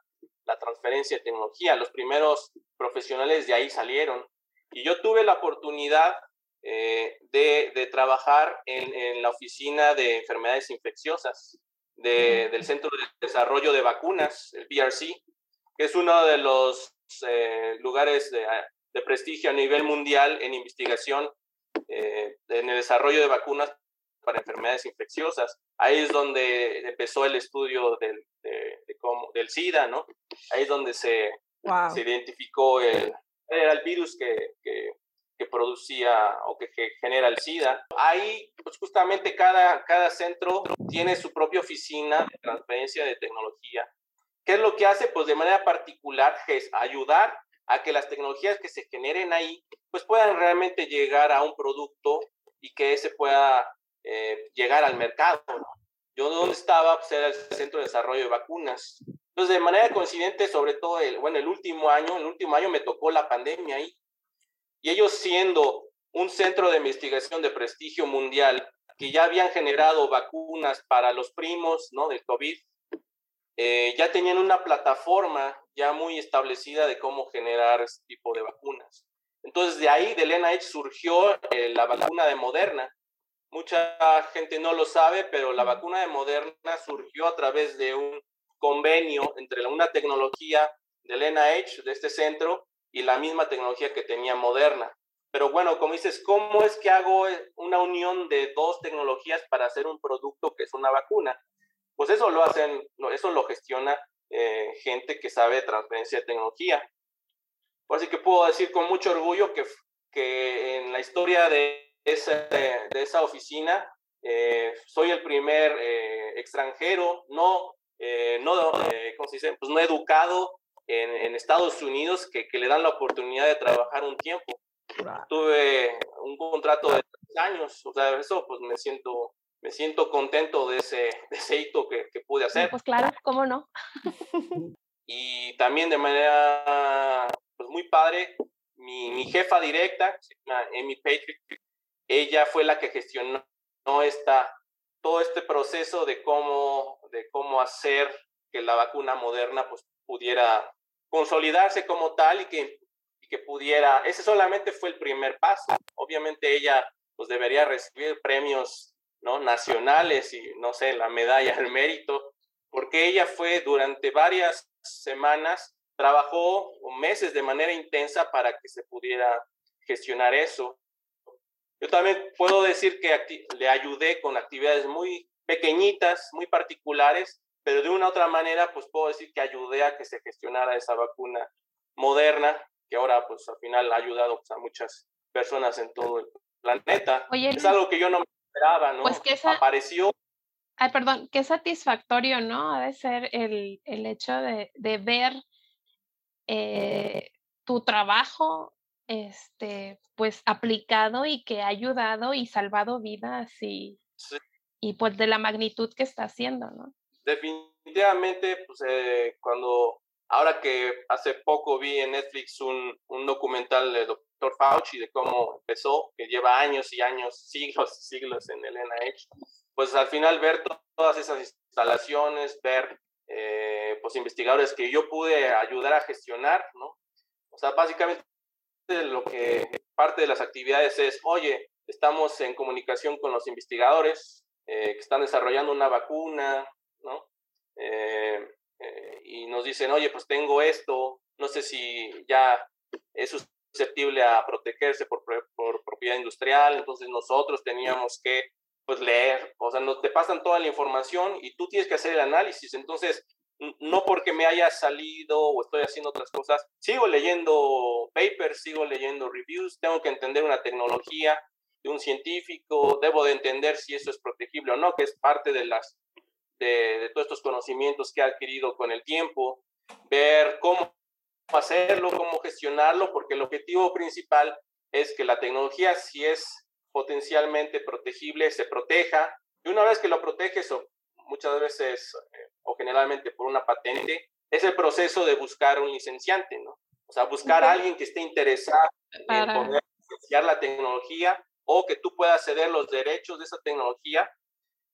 la transferencia de tecnología, los primeros profesionales de ahí salieron. Y yo tuve la oportunidad eh, de, de, trabajar en, en, la oficina de enfermedades infecciosas de, del Centro de Desarrollo de Vacunas, el BRC, que es uno de los eh, lugares de, de prestigio a nivel mundial en investigación eh, en el desarrollo de vacunas para enfermedades infecciosas. Ahí es donde empezó el estudio del, del SIDA, ¿no? Ahí es donde se, se identificó el, el virus que, que, que, producía o que, que, genera el SIDA. Ahí, pues justamente cada, cada centro tiene su propia oficina de transferencia de tecnología. ¿Qué es lo que hace? Pues de manera particular es ayudar a que las tecnologías que se generen ahí pues puedan realmente llegar a un producto y que ese pueda eh, llegar al mercado. Yo donde estaba pues era el Centro de Desarrollo de Vacunas. Entonces, de manera coincidente, sobre todo, el, bueno, el último año, el último año me tocó la pandemia ahí. Y ellos siendo un centro de investigación de prestigio mundial, que ya habían generado vacunas para los primos, ¿no? Del COVID, eh, ya tenían una plataforma ya muy establecida de cómo generar este tipo de vacunas. Entonces, de ahí, del NIH, surgió eh, la vacuna de Moderna. Mucha gente no lo sabe, pero la vacuna de Moderna surgió a través de un convenio entre una tecnología del NIH, de este centro, y la misma tecnología que tenía Moderna. Pero bueno, como dices, ¿cómo es que hago eh, una unión de dos tecnologías para hacer un producto que es una vacuna? Pues eso lo hacen, eso lo gestiona eh, gente que sabe de transferencia de tecnología. Así que puedo decir con mucho orgullo que, que en la historia de esa, de esa oficina eh, soy el primer eh, extranjero no, no, ¿cómo se dice? Pues no educado en, en Estados Unidos que, que, le dan la oportunidad de trabajar un tiempo. Tuve un contrato de tres años, o sea, eso pues me siento me siento contento de ese, <laughs> de ese hito que, que, pude hacer. Pues claro, ¿cómo no? <laughs> y también de manera pues muy padre, mi, mi jefa directa, Amy Patrick, ella fue la que gestionó esta, todo este proceso de cómo, de cómo hacer que la vacuna moderna pues, pudiera consolidarse como tal y que, y que pudiera, ese solamente fue el primer paso. Obviamente ella pues debería recibir premios ¿no? nacionales y, no sé, la medalla al mérito, porque ella fue durante varias semanas, trabajó meses de manera intensa para que se pudiera gestionar eso. Yo también puedo decir que le ayudé con actividades muy pequeñitas, muy particulares, pero de una u otra manera, pues puedo decir que ayudé a que se gestionara esa vacuna moderna, que ahora pues al final ha ayudado pues, a muchas personas en todo el planeta. es algo que yo no me esperaba, ¿no? Pues que Apareció. Ay, perdón, qué satisfactorio, ¿no? Ha de ser el, el hecho de, de ver eh, tu trabajo este, pues aplicado y que ha ayudado y salvado vidas y, y pues de la magnitud que está haciendo, ¿no? Definitivamente, pues eh, cuando, ahora que hace poco vi en Netflix un, un documental de Dr. Fauci de cómo empezó, que lleva años y años, <laughs> siglos y siglos en el NIH, pues al final ver todas esas instalaciones, ver eh, pues investigadores que yo pude ayudar a gestionar, ¿no? O sea, básicamente lo que parte de las actividades es, oye, estamos en comunicación con los investigadores eh, que están desarrollando una vacuna, ¿no? Eh, eh, y nos dicen, oye, pues tengo esto, no sé si ya es susceptible a protegerse por, por propiedad industrial, entonces nosotros teníamos que pues leer, o sea, no te pasan toda la información y tú tienes que hacer el análisis, entonces no porque me haya salido o estoy haciendo otras cosas, sigo leyendo papers, sigo leyendo reviews, tengo que entender una tecnología de un científico, debo de entender si eso es protegible o no, que es parte de las de, todos estos conocimientos que he adquirido con el tiempo, ver cómo hacerlo, cómo gestionarlo, porque el objetivo principal es que la tecnología, si es potencialmente protegible, se proteja, y una vez que lo proteges, o muchas veces eh, o generalmente por una patente, es el proceso de buscar un licenciante, ¿no? O sea, buscar a alguien que esté interesado en poder licenciar la tecnología o que tú puedas ceder los derechos de esa tecnología,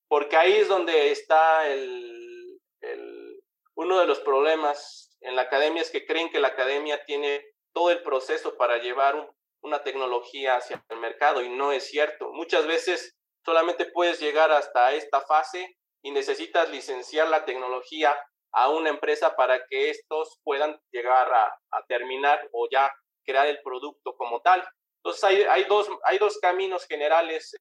porque ahí es donde está el, el, uno de los problemas en la academia, es que creen que la academia tiene todo el proceso para llevar una tecnología hacia el mercado y no es cierto. Muchas veces solamente puedes llegar hasta esta fase y necesitas licenciar la tecnología a una empresa para que estos puedan llegar a, terminar o ya crear el producto como tal. Entonces hay, hay, dos, hay dos caminos generales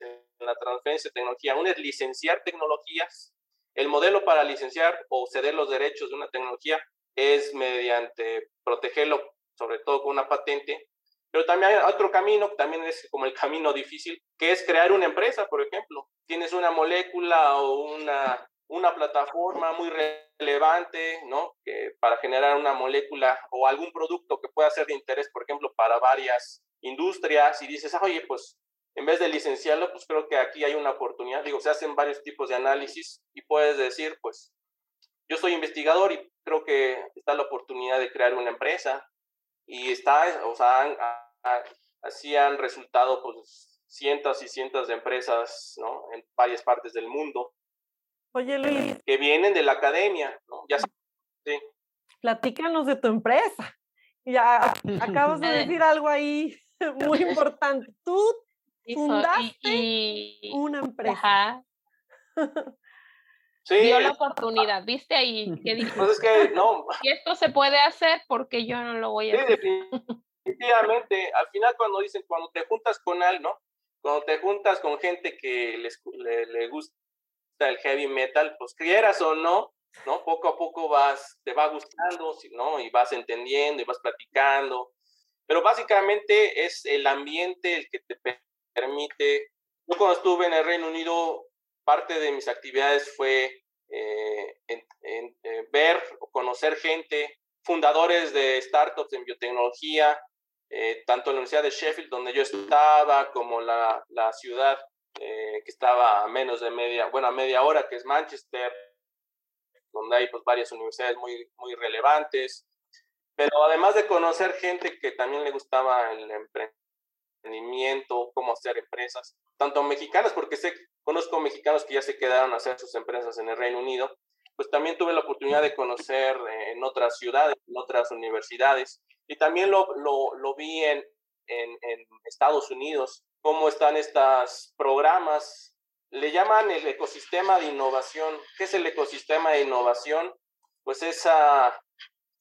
en la transferencia de tecnología. Uno es licenciar tecnologías. El modelo para licenciar o ceder los derechos de una tecnología es mediante protegerlo, sobre todo con una patente, pero también hay otro camino, también es como el camino difícil, que es crear una empresa, por ejemplo. Tienes una molécula o una, una plataforma muy relevante, ¿no? Que para generar una molécula o algún producto que pueda ser de interés, por ejemplo, para varias industrias y dices, oye, pues en vez de licenciarlo, pues creo que aquí hay una oportunidad. Digo, se hacen varios tipos de análisis y puedes decir, pues yo soy investigador y creo que está la oportunidad de crear una empresa y está, o sea, así han resultado pues cientos y cientos de empresas, ¿no? En varias partes del mundo. Oye, Luis. Que vienen de la academia, ¿no? Ya sí. Platícanos de tu empresa. Ya <laughs> acabas de decir algo ahí <laughs> muy importante. Tú fundaste una empresa. Sí. Dio la oportunidad, ¿viste ahí? ¿Qué <laughs> dijiste? Pues es que no. Y esto se puede hacer porque yo no lo voy a hacer. Efectivamente, al final cuando dicen, cuando te juntas con alguien, ¿no? Cuando te juntas con gente que les, le, gusta el heavy metal, pues quieras o no, ¿no? Poco a poco vas, te va gustando, ¿no? Y vas entendiendo y vas platicando. Pero básicamente es el ambiente el que te permite. Yo cuando estuve en el Reino Unido, parte de mis actividades fue eh, en, eh, ver o conocer gente, fundadores de startups en biotecnología, eh, tanto la Universidad de Sheffield, donde yo estaba, como la, la ciudad que estaba a menos de media, bueno, a media hora, que es Manchester, donde hay pues varias universidades muy, muy relevantes. Pero además de conocer gente que también le gustaba el emprendimiento, cómo hacer empresas, tanto mexicanas, porque sé, conozco mexicanos que ya se quedaron a hacer sus empresas en el Reino Unido, pues también tuve la oportunidad de conocer eh, en otras ciudades, en otras universidades, y también lo, vi en, en, en, Estados Unidos. cómo están estos programas. Le llaman el ecosistema de innovación. ¿Qué es el ecosistema de innovación? Pues esa,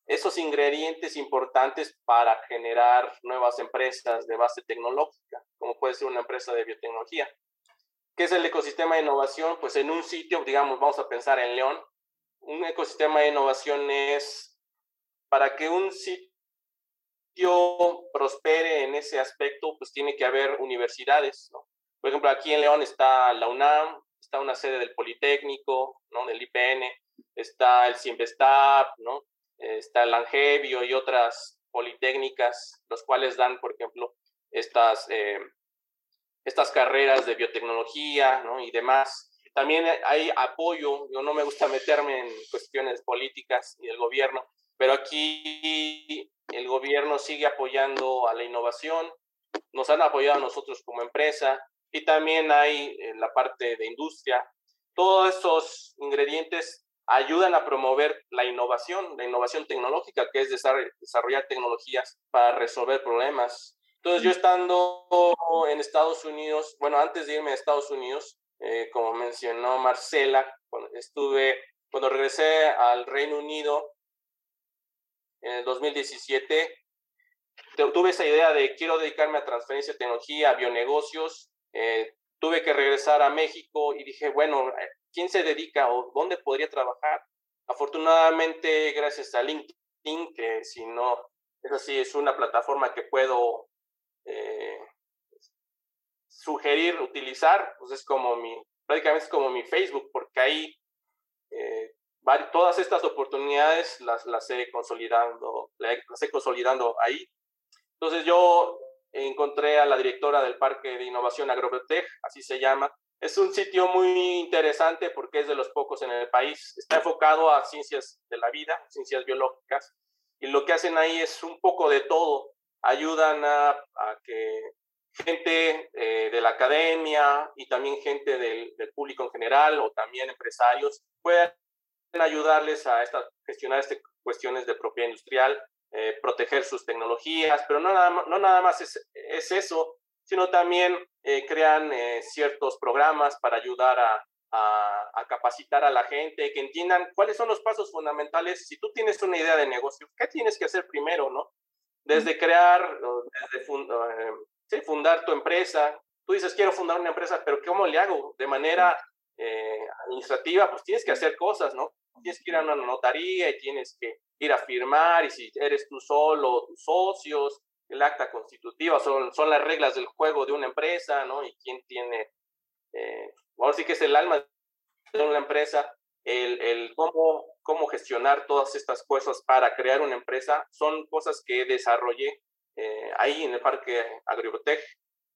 esos ingredientes importantes para generar nuevas empresas de base tecnológica, como puede ser una empresa de biotecnología. ¿Qué es el ecosistema de innovación? Pues en un sitio, digamos, vamos a pensar en León, un ecosistema de innovación es para que un sitio prospere en ese aspecto, pues tiene que haber universidades, ¿no? Por ejemplo, aquí en León está la UNAM, está una sede del Politécnico, ¿no? Del IPN, está el CIEMBESTAP, ¿no? Está el y otras politécnicas, los cuales dan, por ejemplo, estas, eh, estas carreras de biotecnología, ¿no? Y demás. También hay apoyo, yo no me gusta meterme en cuestiones políticas y del gobierno, pero aquí el gobierno sigue apoyando a la innovación, nos han apoyado a nosotros como empresa y también hay en la parte de industria. Todos esos ingredientes ayudan a promover la innovación, la innovación tecnológica, que es desarrollar tecnologías para resolver problemas. Entonces yo estando en Estados Unidos, bueno, antes de irme a Estados Unidos, eh, como mencionó Marcela, cuando estuve, cuando regresé al Reino Unido en el 2017, tuve esa idea de quiero dedicarme a transferencia de tecnología, a bionegocios. Eh, tuve que regresar a México y dije, bueno, eh, ¿quién se dedica o dónde podría trabajar? Afortunadamente, gracias a LinkedIn, que si no, es así, es una plataforma que puedo sugerir utilizar, pues es como mi, prácticamente es como mi Facebook, porque ahí eh, todas estas oportunidades las, las he consolidando, las he consolidando ahí. Entonces yo encontré a la directora del Parque de Innovación Agrobiotech, así se llama. Es un sitio muy interesante porque es de los pocos en el país. Está enfocado a ciencias de la vida, ciencias biológicas, y lo que hacen ahí es un poco de todo. Ayudan a, que gente eh, de la academia y también gente del, público en general o también empresarios pueden ayudarles a gestionar estas cuestiones de propiedad industrial, eh, proteger sus tecnologías, pero no nada, no nada más es eso, sino también eh, crean ciertos programas para ayudar a, a, a, capacitar a la gente, que entiendan cuáles son los pasos fundamentales. Si tú tienes una idea de negocio, ¿qué tienes que hacer primero, no? Desde crear, desde ¿sí? fundar tu empresa. Tú dices, quiero fundar una empresa, pero ¿cómo le hago? De manera eh, administrativa, pues tienes que hacer cosas, ¿no? Tienes que ir a una notaría y tienes que ir a firmar, y si eres tú solo, tus socios, el acta constitutiva, son, son las reglas del juego de una empresa, ¿no? Y quién tiene, eh, ahora sí que es el alma de una empresa, el, el cómo, cómo gestionar todas estas cosas para crear una empresa, son cosas que desarrollé eh, ahí en el Parque Agribotech.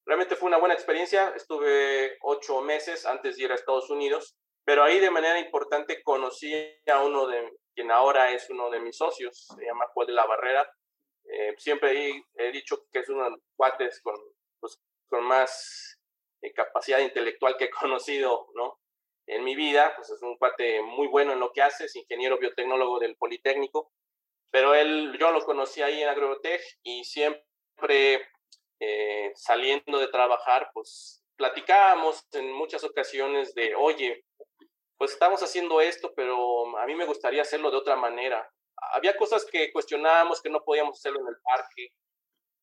Realmente fue una buena experiencia, estuve ocho meses antes de ir a Estados Unidos, pero ahí de manera importante conocí a uno de quien ahora es uno de mis socios, se llama Juan de la Barrera. Eh, siempre he, dicho que es uno de los cuates con, pues, con más eh, capacidad intelectual que he <laughs> conocido ¿no? en mi vida, pues es un cuate muy bueno en lo que hace, es ingeniero biotecnólogo del Politécnico, pero él, yo lo conocí ahí en Agrotech y siempre eh, saliendo de trabajar, pues platicábamos en muchas ocasiones de, oye, pues estamos haciendo esto, pero a mí me gustaría hacerlo de otra manera. Había cosas que cuestionábamos que no podíamos hacerlo en el parque,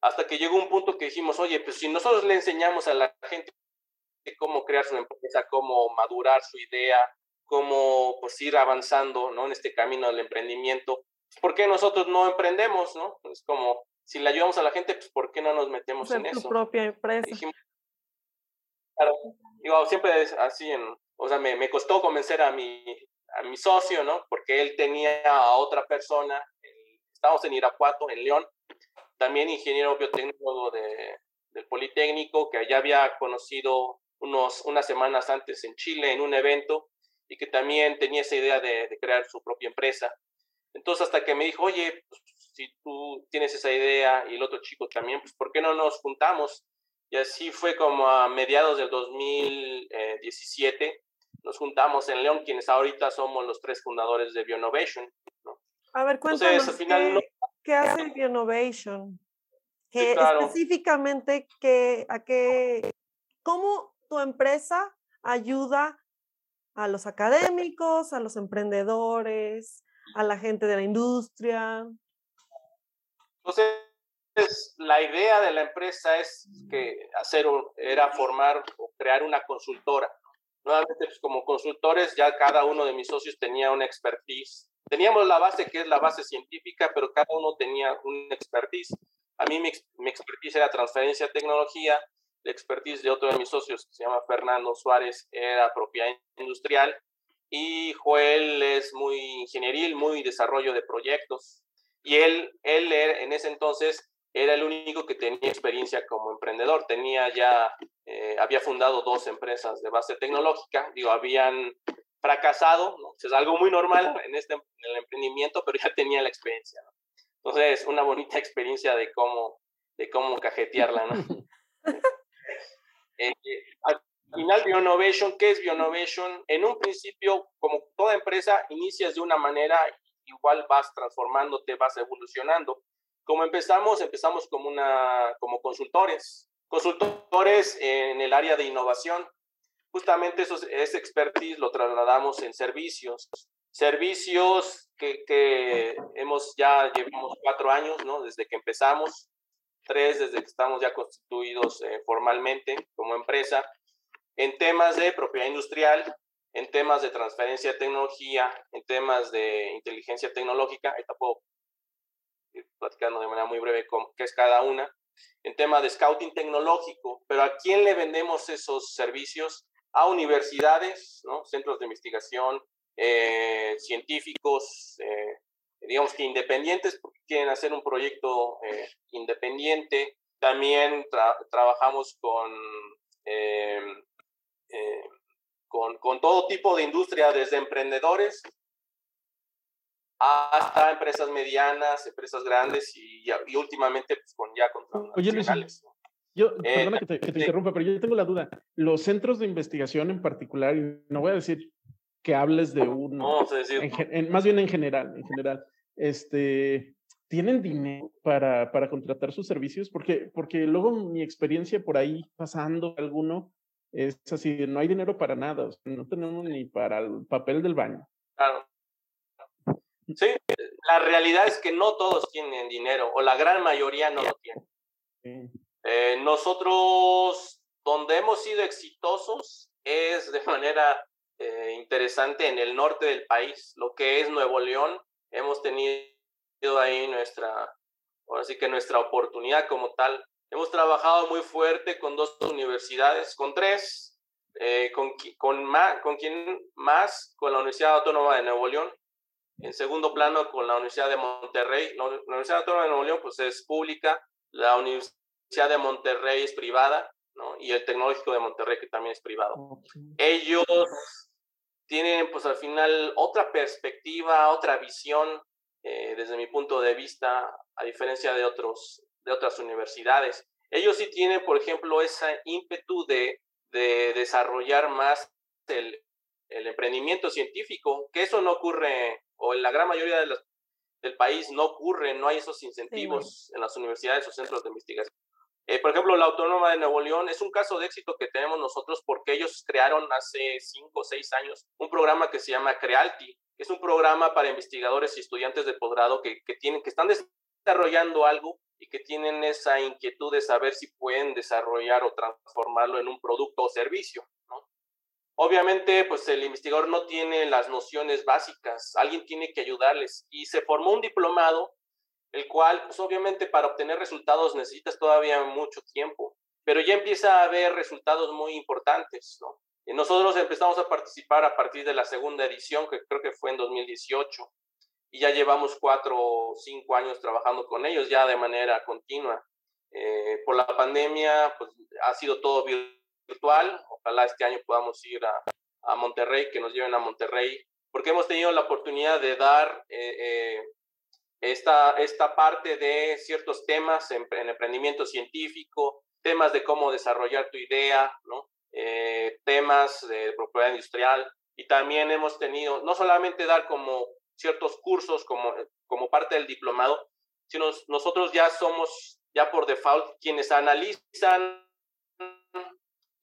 hasta que llegó un punto que dijimos, oye, pues si nosotros le enseñamos a la gente cómo crear su empresa, cómo madurar su idea, cómo pues ir avanzando ¿no? en este camino del emprendimiento, ¿por qué nosotros no emprendemos, no? Es como, si le ayudamos a la gente, pues ¿por qué no nos metemos en, en tu propia empresa. claro, digo, siempre es así, en, o sea, me, me, costó convencer a mi, a mi socio, ¿no? Porque él tenía a otra persona, estábamos en Irapuato, en León, también ingeniero biotécnico de, del Politécnico, que ya había conocido unos, unas semanas antes en Chile en un evento y que también tenía esa idea de, de crear su propia empresa. Entonces, hasta que me dijo, oye, pues, si tú tienes esa idea y el otro chico también, pues, ¿por qué no nos juntamos? Y así fue como a mediados del 2017, nos juntamos en León, quienes ahorita somos los tres fundadores de Bionovation. ¿no? A ver, cuéntanos, final, ¿qué, hace Bionovation? ¿Qué, Específicamente, ¿qué, ¿a qué ¿cómo tu empresa ayuda a los académicos, a los emprendedores, a la gente de la industria? Entonces, la idea de la empresa es que hacer era formar o crear una consultora. Nuevamente, pues, como consultores, ya cada uno de mis socios tenía una expertise. Teníamos la base que es la base científica, pero cada uno tenía un expertise. A mí mi, mi expertise era transferencia de tecnología, la expertise de otro de mis socios, que se llama Fernando Suárez, era propiedad industrial, y Joel es muy ingenieril, muy desarrollo de proyectos. Y él, él en ese entonces era el único que tenía experiencia como emprendedor. Tenía ya, eh, había fundado dos empresas de base tecnológica, digo, habían fracasado, ¿no? es algo muy normal en, este, en el emprendimiento, pero ya tenía la experiencia. ¿no? Entonces, una bonita experiencia de cómo, de cómo cajetearla. ¿no? <laughs> eh, al final, Bionovation, ¿qué es Bionovation? En un principio, como toda empresa, inicias de una manera, igual vas transformándote, vas evolucionando como empezamos, empezamos como, una, como consultores, consultores en el área de innovación. Justamente eso, ese expertise lo trasladamos en servicios, servicios que, hemos ya llevamos cuatro años, ¿no? Desde que empezamos, tres desde que estamos ya constituidos eh, formalmente como empresa, en temas de propiedad industrial, en temas de transferencia de tecnología, en temas de inteligencia tecnológica. Ahí tampoco platicando de manera muy breve qué es cada una, en tema de scouting tecnológico, pero ¿a quién le vendemos esos servicios? A universidades, ¿no? centros de investigación, eh, científicos, eh, digamos que independientes, porque quieren hacer un proyecto eh, independiente. También trabajamos con, con, con todo tipo de industria, desde emprendedores hasta empresas medianas, empresas grandes y, y últimamente pues, con ya con Oye, yo, eh, perdona que te, interrumpa, pero yo tengo la duda. Los centros de investigación en particular, y no voy a decir que hables de uno, más bien en general, en general, este, ¿tienen dinero para, para contratar sus servicios? Porque, porque luego mi experiencia por ahí pasando alguno es así, no hay dinero para nada, no tenemos ni para el papel del baño. Claro. Sí, la realidad es que no todos tienen dinero, o la gran mayoría no lo tienen. Eh, nosotros, donde hemos sido exitosos, es de <laughs> manera eh, interesante en el norte del país, lo que es Nuevo León. Hemos tenido ahí nuestra, ahora sí que nuestra oportunidad como tal. Hemos trabajado muy fuerte con dos universidades, con tres, eh, con, con, más, con quien más, con la Universidad Autónoma de Nuevo León, en segundo plano, con la Universidad de Monterrey. La Universidad Autónoma de Nuevo León pues, es pública, la Universidad de Monterrey es privada, ¿no? y el Tecnológico de Monterrey, que también es privado. Ellos tienen, pues al final, otra perspectiva, otra visión, eh, desde mi punto de vista, a diferencia de, otros, de otras universidades. Ellos sí tienen, por ejemplo, ese ímpetu de, de desarrollar más el, el emprendimiento científico, que eso no ocurre o en la gran mayoría de del país no ocurre, no hay esos incentivos en las universidades o centros de investigación. Eh, por ejemplo, la Autónoma de Nuevo León es un caso de éxito que tenemos nosotros porque ellos crearon hace cinco o seis años un programa que se llama Crealti. Es un programa para investigadores y estudiantes de posgrado que, que, tienen, que están desarrollando algo y que tienen esa inquietud de saber si pueden desarrollar o transformarlo en un producto o servicio. Obviamente, pues el investigador no tiene las nociones básicas, alguien tiene que ayudarles y se formó un diplomado, el cual, pues obviamente para obtener resultados necesitas todavía mucho tiempo, pero ya empieza a haber resultados muy importantes, ¿no? Nosotros empezamos a participar a partir de la segunda edición, que creo que fue en 2018, y ya llevamos cuatro o cinco años trabajando con ellos ya de manera continua. Eh, por la pandemia, pues ha sido todo. Ojalá este año podamos ir a, a Monterrey, que nos lleven a Monterrey, porque hemos tenido la oportunidad de dar eh, eh, esta, esta parte de ciertos temas en, emprendimiento científico, temas de cómo desarrollar tu idea, ¿no? Eh, temas de propiedad industrial, y también hemos tenido, no solamente dar como ciertos cursos como, como parte del diplomado, sino nosotros ya somos, ya por default, quienes analizan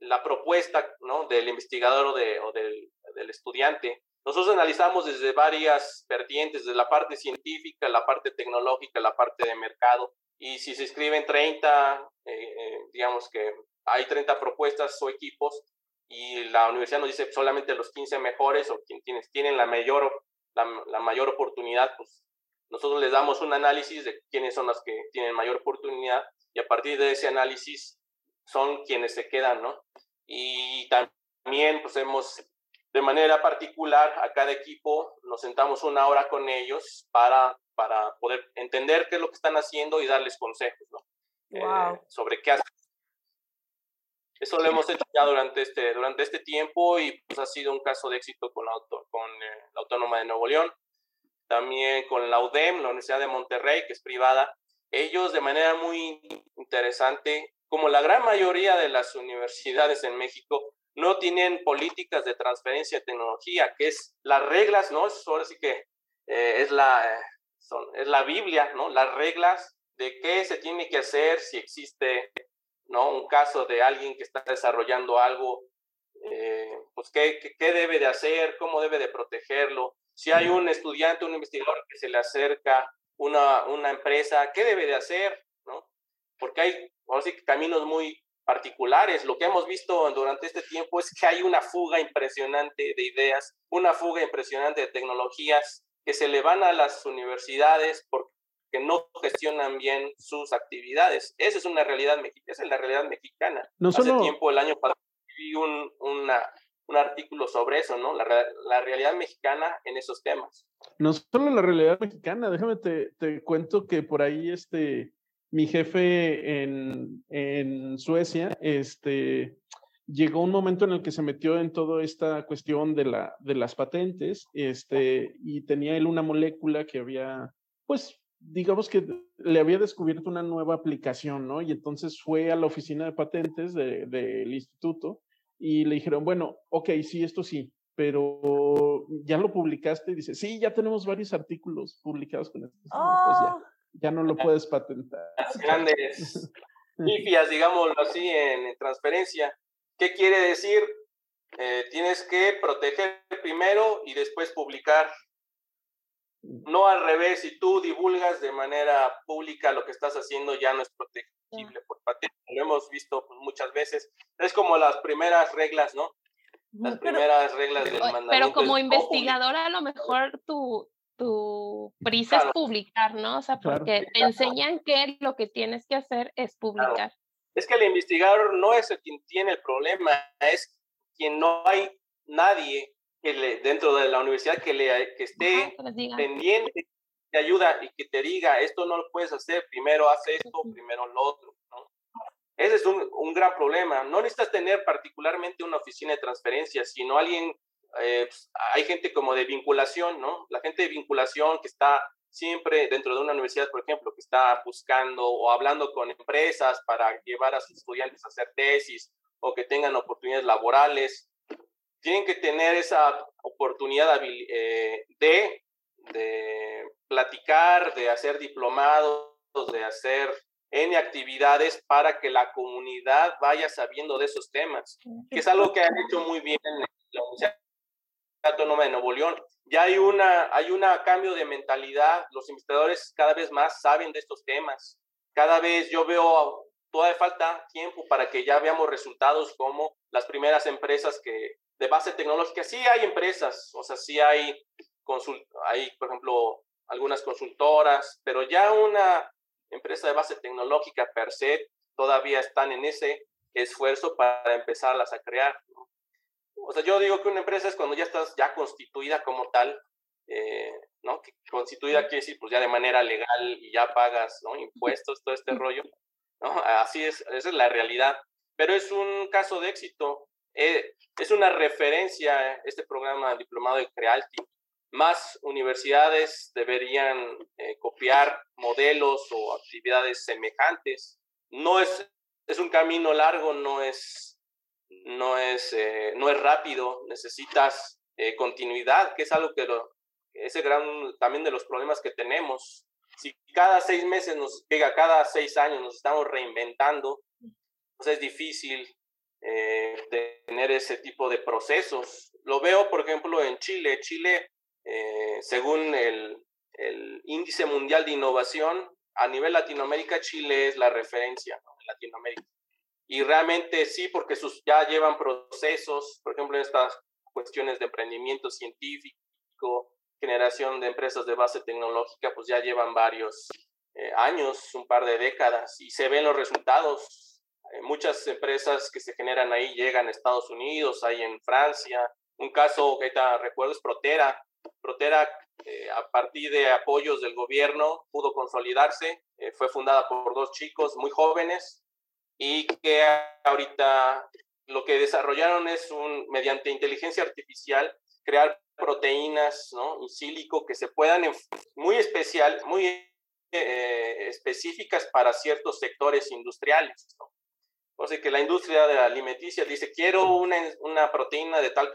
la propuesta ¿no? del investigador o, de, o del, del, estudiante. Nosotros analizamos desde varias vertientes, desde la parte científica, la parte tecnológica, la parte de mercado. Y si se escriben 30, eh, eh, digamos que hay 30 propuestas o equipos y la universidad nos dice solamente los 15 mejores o quienes tienen la mayor, la, la mayor oportunidad, pues nosotros les damos un análisis de quiénes son los que tienen mayor oportunidad y a partir de ese análisis son quienes se quedan, ¿no? Y también, pues hemos, de manera particular, a cada equipo nos sentamos una hora con ellos para, para poder entender qué es lo que están haciendo y darles consejos, ¿no? Wow. Eh, sobre qué hacer. Eso lo hemos hecho ya durante este, durante este tiempo y pues ha sido un caso de éxito con la, con, eh, la Autónoma de Nuevo León, también con la UDEM, la Universidad de Monterrey, que es privada. Ellos de manera muy interesante como la gran mayoría de las universidades en México, no tienen políticas de transferencia de tecnología, que es las reglas, ¿no? Eso ahora sí que eh, es, la, son, es la Biblia, ¿no? Las reglas de qué se tiene que hacer si existe, ¿no? Un caso de alguien que está desarrollando algo, eh, pues qué, qué, qué debe de hacer, cómo debe de protegerlo. Si hay un estudiante, un investigador que se le acerca una, una empresa, ¿qué debe de hacer? Porque hay ahora sí, caminos muy particulares. Lo que hemos visto durante este tiempo es que hay una fuga impresionante de ideas, una fuga impresionante de tecnologías que se le van a las universidades porque no gestionan bien sus actividades. Esa es una realidad mexicana, esa es la realidad mexicana. No Hace solo... tiempo, el año pasado, vi un, una, un artículo sobre eso, ¿no? La, la, realidad mexicana en esos temas. No solo la realidad mexicana, déjame te, te cuento que por ahí este mi jefe en, en, Suecia, este, llegó un momento en el que se metió en toda esta cuestión de, la, de las patentes, este, y tenía él una molécula que había, pues, digamos que le había descubierto una nueva aplicación, ¿no? Y entonces fue a la oficina de patentes del de, de instituto y le dijeron, bueno, ok, sí, esto sí, pero ya lo publicaste y dice, sí, ya tenemos varios artículos publicados con esto. Oh. Pues ya ya no lo puedes patentar. Las <laughs> grandes pifias, digámoslo así, en transferencia. ¿Qué quiere decir? Eh, tienes que proteger primero y después publicar. No al revés, si tú divulgas de manera pública lo que estás haciendo, ya no es protegible por patente. Lo hemos visto pues, muchas veces. Es como las primeras reglas, ¿no? Las primeras reglas del mandamiento. Pero como investigadora, a lo mejor tu, tu prisa claro. es publicar, ¿no? O sea, porque claro. te enseñan que lo que tienes que hacer es publicar. Claro. Es que el investigador no es el quien tiene el problema, es quien no hay nadie que le, dentro de la universidad que, le, que esté Ajá, que pendiente, te ayuda y que te diga, esto no lo puedes hacer, primero haz esto, primero lo otro. ¿no? Ese es un, un, gran problema. No necesitas tener particularmente una oficina de transferencia, sino alguien eh, pues, hay gente como de vinculación, ¿no? La gente de vinculación que está siempre dentro de una universidad, por ejemplo, que está buscando o hablando con empresas para llevar a sus estudiantes a hacer tesis o que tengan oportunidades laborales, tienen que tener esa oportunidad eh, de, de platicar, de hacer diplomados, de hacer N actividades para que la comunidad vaya sabiendo de esos temas, que es algo que han hecho muy bien en la Universidad Autónoma de Nuevo León. Ya hay una hay un cambio de mentalidad, los investigadores cada vez más saben de estos temas. Cada vez yo veo todavía falta tiempo para que ya veamos resultados como las primeras empresas que de base tecnológica, sí hay empresas, o sea, sí hay consult hay por ejemplo algunas consultoras, pero ya una empresa de base tecnológica per se todavía están en ese esfuerzo para empezarlas a crear. ¿no? O sea, yo digo que una empresa es cuando ya estás ya constituida como tal, eh, ¿no? Que constituida quiere decir, pues ya de manera legal y ya pagas, ¿no? Impuestos, todo este rollo, ¿no? Así es, esa es la realidad. Pero es un caso de éxito. Eh, es una referencia este programa diplomado de Crealti. Más universidades deberían eh, copiar modelos o actividades semejantes. No es, es un camino largo, no es no es, eh, no es rápido, necesitas eh, continuidad, que es algo que lo, ese gran también de los problemas que tenemos. Si cada seis meses nos llega, cada seis años nos estamos reinventando, pues es difícil eh, tener ese tipo de procesos. Lo veo, por ejemplo, en Chile. Chile, según el, el, índice mundial de innovación, a nivel Latinoamérica, Chile es la referencia en Latinoamérica. Y realmente sí, porque sus, ya llevan procesos, por ejemplo, en estas cuestiones de emprendimiento científico, generación de empresas de base tecnológica, pues ya llevan varios eh, años, un par de décadas, y se ven los resultados. Eh, muchas empresas que se generan ahí llegan a Estados Unidos, hay en Francia. Un caso que ahorita recuerdo es Protera. Protera, eh, a partir de apoyos del gobierno, pudo consolidarse. fue fundada por dos chicos muy jóvenes y que ahorita lo que desarrollaron es un, mediante inteligencia artificial, crear proteínas, ¿no? In sílico que se puedan, muy especial, muy eh, específicas para ciertos sectores industriales, ¿no? O sea, que la industria de la alimenticia dice, quiero una, una proteína de tal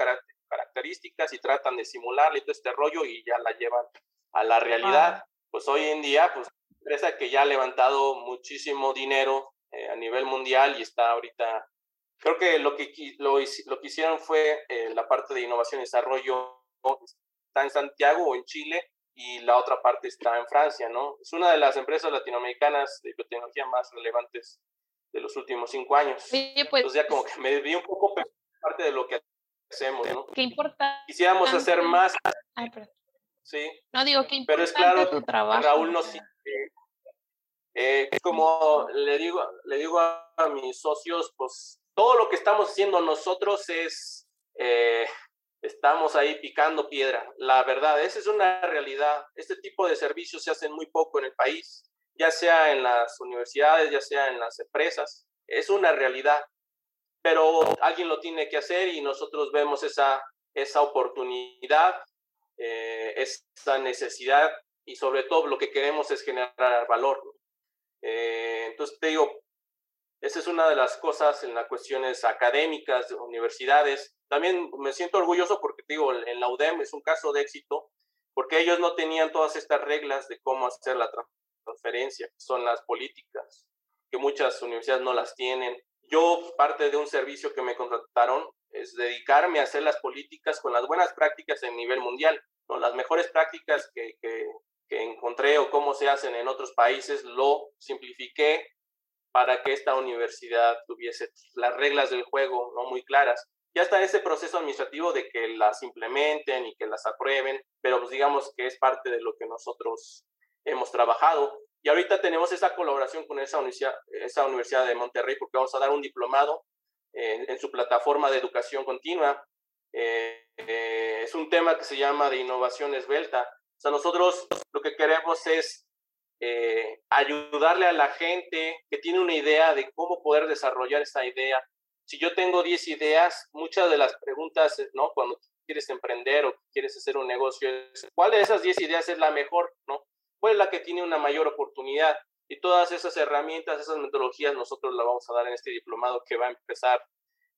características y tratan de simularle todo este rollo y ya la llevan a la realidad. Pues hoy en día, pues, empresa que ya ha levantado muchísimo dinero eh, a nivel mundial y está ahorita Creo que lo que, lo, lo que hicieron fue eh, la parte de innovación y desarrollo está en Santiago o en Chile y la otra parte está en Francia, ¿no? Es una de las empresas latinoamericanas de biotecnología más relevantes de los últimos cinco años. Sí, pues, Entonces ya como que me vi un poco parte de lo que hacemos, ¿no? Qué importante. Quisiéramos hacer más. Ay, perdón. Sí. No digo que Pero es claro, tu trabajo. Raúl nos eh, como le digo, le digo a mis socios, pues todo lo que estamos haciendo nosotros es, eh, estamos ahí picando piedra. La verdad, esa es una realidad. Este tipo de servicios se hacen muy poco en el país, ya sea en las universidades, ya sea en las empresas. Es una realidad. Pero alguien lo tiene que hacer y nosotros vemos esa, esa oportunidad, eh, esa necesidad y sobre todo lo que queremos es generar valor. Eh, entonces te digo, esa es una de las cosas en las cuestiones académicas, de universidades. También me siento orgulloso porque digo, en la UDEM es un caso de éxito, porque ellos no tenían todas estas reglas de cómo hacer la transferencia, son las políticas, que muchas universidades no las tienen. Yo, parte de un servicio que me contrataron, es dedicarme a hacer las políticas con las buenas prácticas en nivel mundial. ¿no? Las mejores prácticas que, que, que encontré o cómo se hacen en otros países, lo simplifiqué para que esta universidad tuviese las reglas del juego no muy claras. Ya está ese proceso administrativo de que las implementen y que las aprueben, pero pues digamos que es parte de lo que nosotros hemos trabajado. Y ahorita tenemos esa colaboración con esa universidad, esa universidad de Monterrey porque vamos a dar un diplomado en, su plataforma de educación continua. Eh, eh, es un tema que se llama de innovación esbelta. O sea, nosotros lo que queremos es eh, ayudarle a la gente que tiene una idea de cómo poder desarrollar esa idea. Si yo tengo 10 ideas, muchas de las preguntas, ¿no? Cuando quieres emprender o quieres hacer un negocio, ¿cuál de esas 10 ideas es la mejor, ¿no? ¿Cuál es la que tiene una mayor oportunidad? Y todas esas herramientas, esas metodologías, nosotros las vamos a dar en este diplomado que va a empezar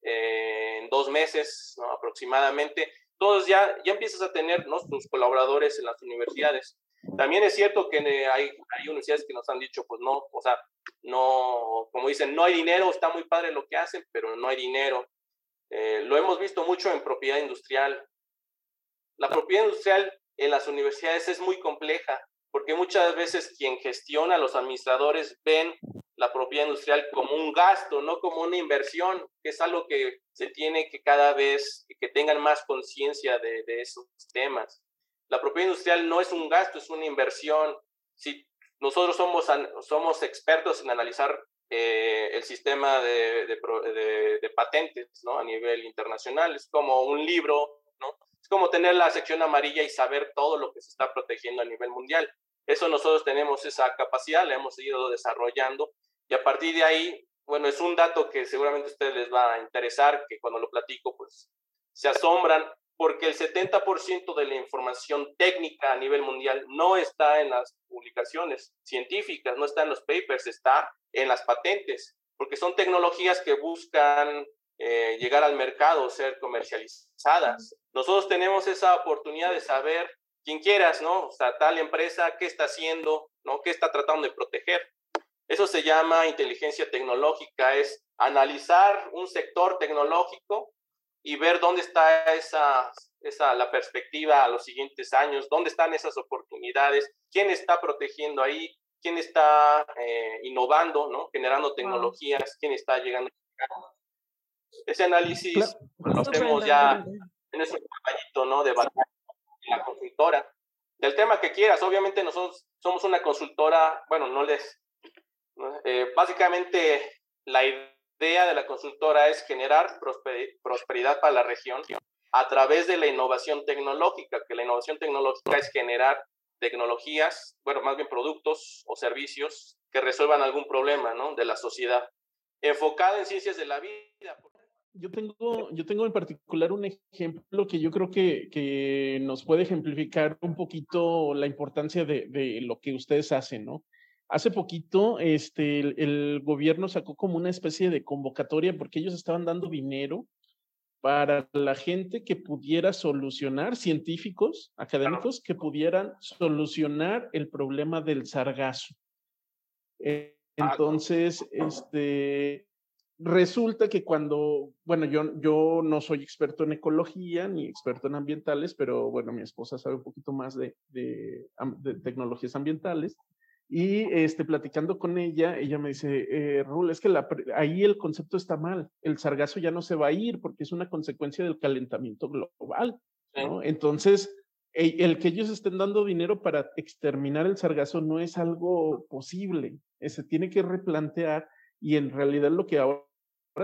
eh, en dos meses ¿no? aproximadamente. Todos ya, ya empiezas a tener ¿no? tus colaboradores en las universidades. También es cierto que hay, hay universidades que nos han dicho, pues no, o sea, no, como dicen, no hay dinero, está muy padre lo que hacen, pero no hay dinero. Eh, lo hemos visto mucho en propiedad industrial. La propiedad industrial en las universidades es muy compleja, porque muchas veces quien gestiona, los administradores, ven la propiedad industrial como un gasto, no como una inversión, que es algo que se tiene que cada vez, que tengan más conciencia de, de esos temas. La propiedad industrial no es un gasto, es una inversión. Si nosotros somos, somos expertos en analizar eh, el sistema de, de, patentes ¿no? a nivel internacional, es como un libro, ¿no? es como tener la sección amarilla y saber todo lo que se está protegiendo a nivel mundial. Eso nosotros tenemos esa capacidad, la hemos ido desarrollando y a partir de ahí, bueno, es un dato que seguramente ustedes les va a interesar, que cuando lo platico, pues se asombran porque el 70% de la información técnica a nivel mundial no está en las publicaciones científicas, no está en los papers, está en las patentes, porque son tecnologías que buscan eh, llegar al mercado, ser comercializadas. Nosotros tenemos esa oportunidad de saber, quien quieras, ¿no? O sea, tal empresa, qué está haciendo, ¿no? ¿Qué está tratando de proteger? Eso se llama inteligencia tecnológica, es analizar un sector tecnológico y ver dónde está esa, esa, la perspectiva a los siguientes años, dónde están esas oportunidades, quién está protegiendo ahí, quién está eh, innovando, ¿no? generando tecnologías, quién está llegando. Ese análisis lo hacemos ya en ese caballito ¿no? de la consultora. Del tema que quieras, obviamente nosotros somos una consultora, bueno, no les... Eh, básicamente la idea de la consultora es generar prosperidad para la región a través de la innovación tecnológica, que la innovación tecnológica es generar tecnologías, bueno, más bien productos o servicios que resuelvan algún problema ¿no? de la sociedad, enfocada en ciencias de la vida. Yo tengo, yo tengo en particular un ejemplo que yo creo que, que nos puede ejemplificar un poquito la importancia de, de, lo que ustedes hacen, ¿no? Hace poquito este, el, el gobierno sacó como una especie de convocatoria porque ellos estaban dando dinero para la gente que pudiera solucionar, científicos, académicos, que pudieran solucionar el problema del sargazo. Eh, ah, entonces, este, resulta que cuando, bueno, yo, yo no soy experto en ecología ni experto en ambientales, pero bueno, mi esposa sabe un poquito más de, de, de tecnologías ambientales. Y este, platicando con ella, ella me dice, eh, Rul, es que la, ahí el concepto está mal. El sargazo ya no se va a ir porque es una consecuencia del calentamiento global. ¿no? Entonces, el, que ellos estén dando dinero para exterminar el sargazo no es algo posible. Eh, se tiene que replantear y en realidad lo que ahora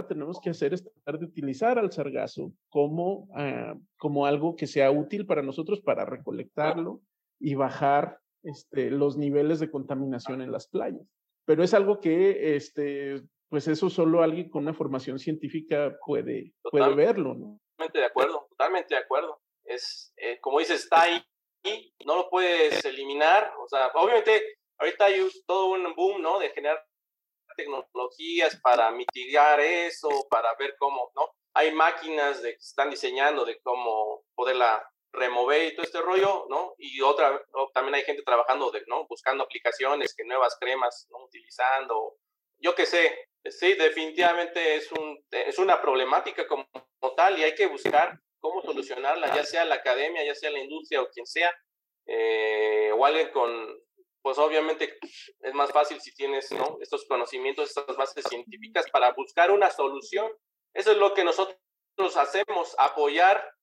tenemos que hacer es tratar de utilizar al sargazo como, ah, como algo que sea útil para nosotros para recolectarlo y bajar este, los niveles de contaminación en las playas. Pero es algo que, este, pues eso solo alguien con una formación científica puede, puede verlo, ¿no? Totalmente de acuerdo, totalmente de acuerdo. Es, eh, como dices, está ahí, no lo puedes eliminar. O sea, obviamente, ahorita hay todo un boom, ¿no? De generar tecnologías para mitigar eso, para ver cómo, ¿no? Hay máquinas de, que están diseñando de cómo poderla remover y todo este rollo, ¿no? Y otra, también hay gente trabajando, de, ¿no? Buscando aplicaciones, que nuevas cremas, ¿no? Utilizando, yo qué sé, sí, definitivamente es, un, es una problemática como, tal y hay que buscar cómo solucionarla, ya sea la academia, ya sea la industria o quien sea, eh, o alguien con, pues obviamente es más fácil si tienes, ¿no? Estos conocimientos, estas bases científicas para buscar una solución. Eso es lo que nosotros hacemos, apoyar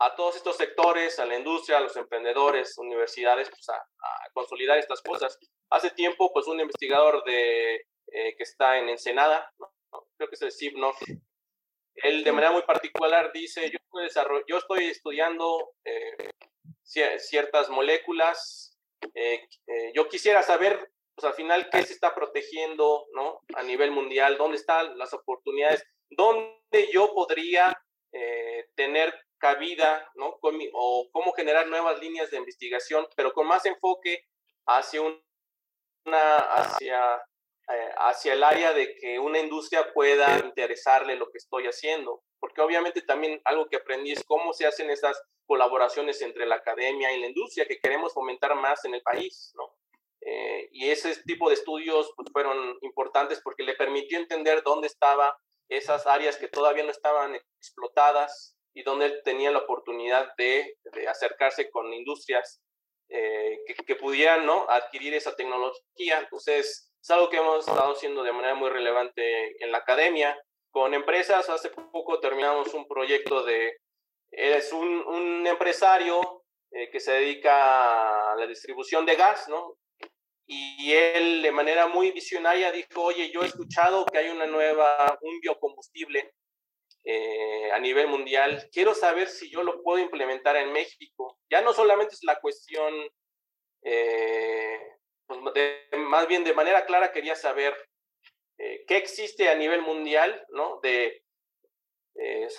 a todos estos sectores, a la industria, a los emprendedores, universidades, pues a, consolidar estas cosas. Hace tiempo, pues un investigador de, eh, que está en Ensenada, creo que es el CIP, ¿no? Él de manera muy particular dice, yo estoy, yo estoy estudiando eh, ciertas moléculas, eh, yo quisiera saber, pues al final, qué se está protegiendo, ¿no? A nivel mundial, dónde están las oportunidades, dónde yo podría tener cabida, ¿no? o cómo generar nuevas líneas de investigación, pero con más enfoque hacia una, hacia, eh, hacia el área de que una industria pueda interesarle lo que estoy haciendo. Porque obviamente también algo que aprendí es cómo se hacen esas colaboraciones entre la academia y la industria que queremos fomentar más en el país, ¿no? Eh, y ese tipo de estudios pues, fueron importantes porque le permitió entender dónde estaban esas áreas que todavía no estaban explotadas, y donde él tenía la oportunidad de, acercarse con industrias eh, que, pudieran ¿no? adquirir esa tecnología. Entonces, es algo que hemos estado haciendo de manera muy relevante en la academia. Con empresas, hace poco terminamos un proyecto de, es un, empresario eh, que se dedica a la distribución de gas, ¿no? Y él de manera muy visionaria dijo, oye, yo he escuchado que hay una nueva, un biocombustible a nivel mundial. Quiero saber si yo lo puedo implementar en México. Ya no solamente es la cuestión, eh, pues, más bien de manera clara quería saber eh, qué existe a nivel mundial, ¿no? De,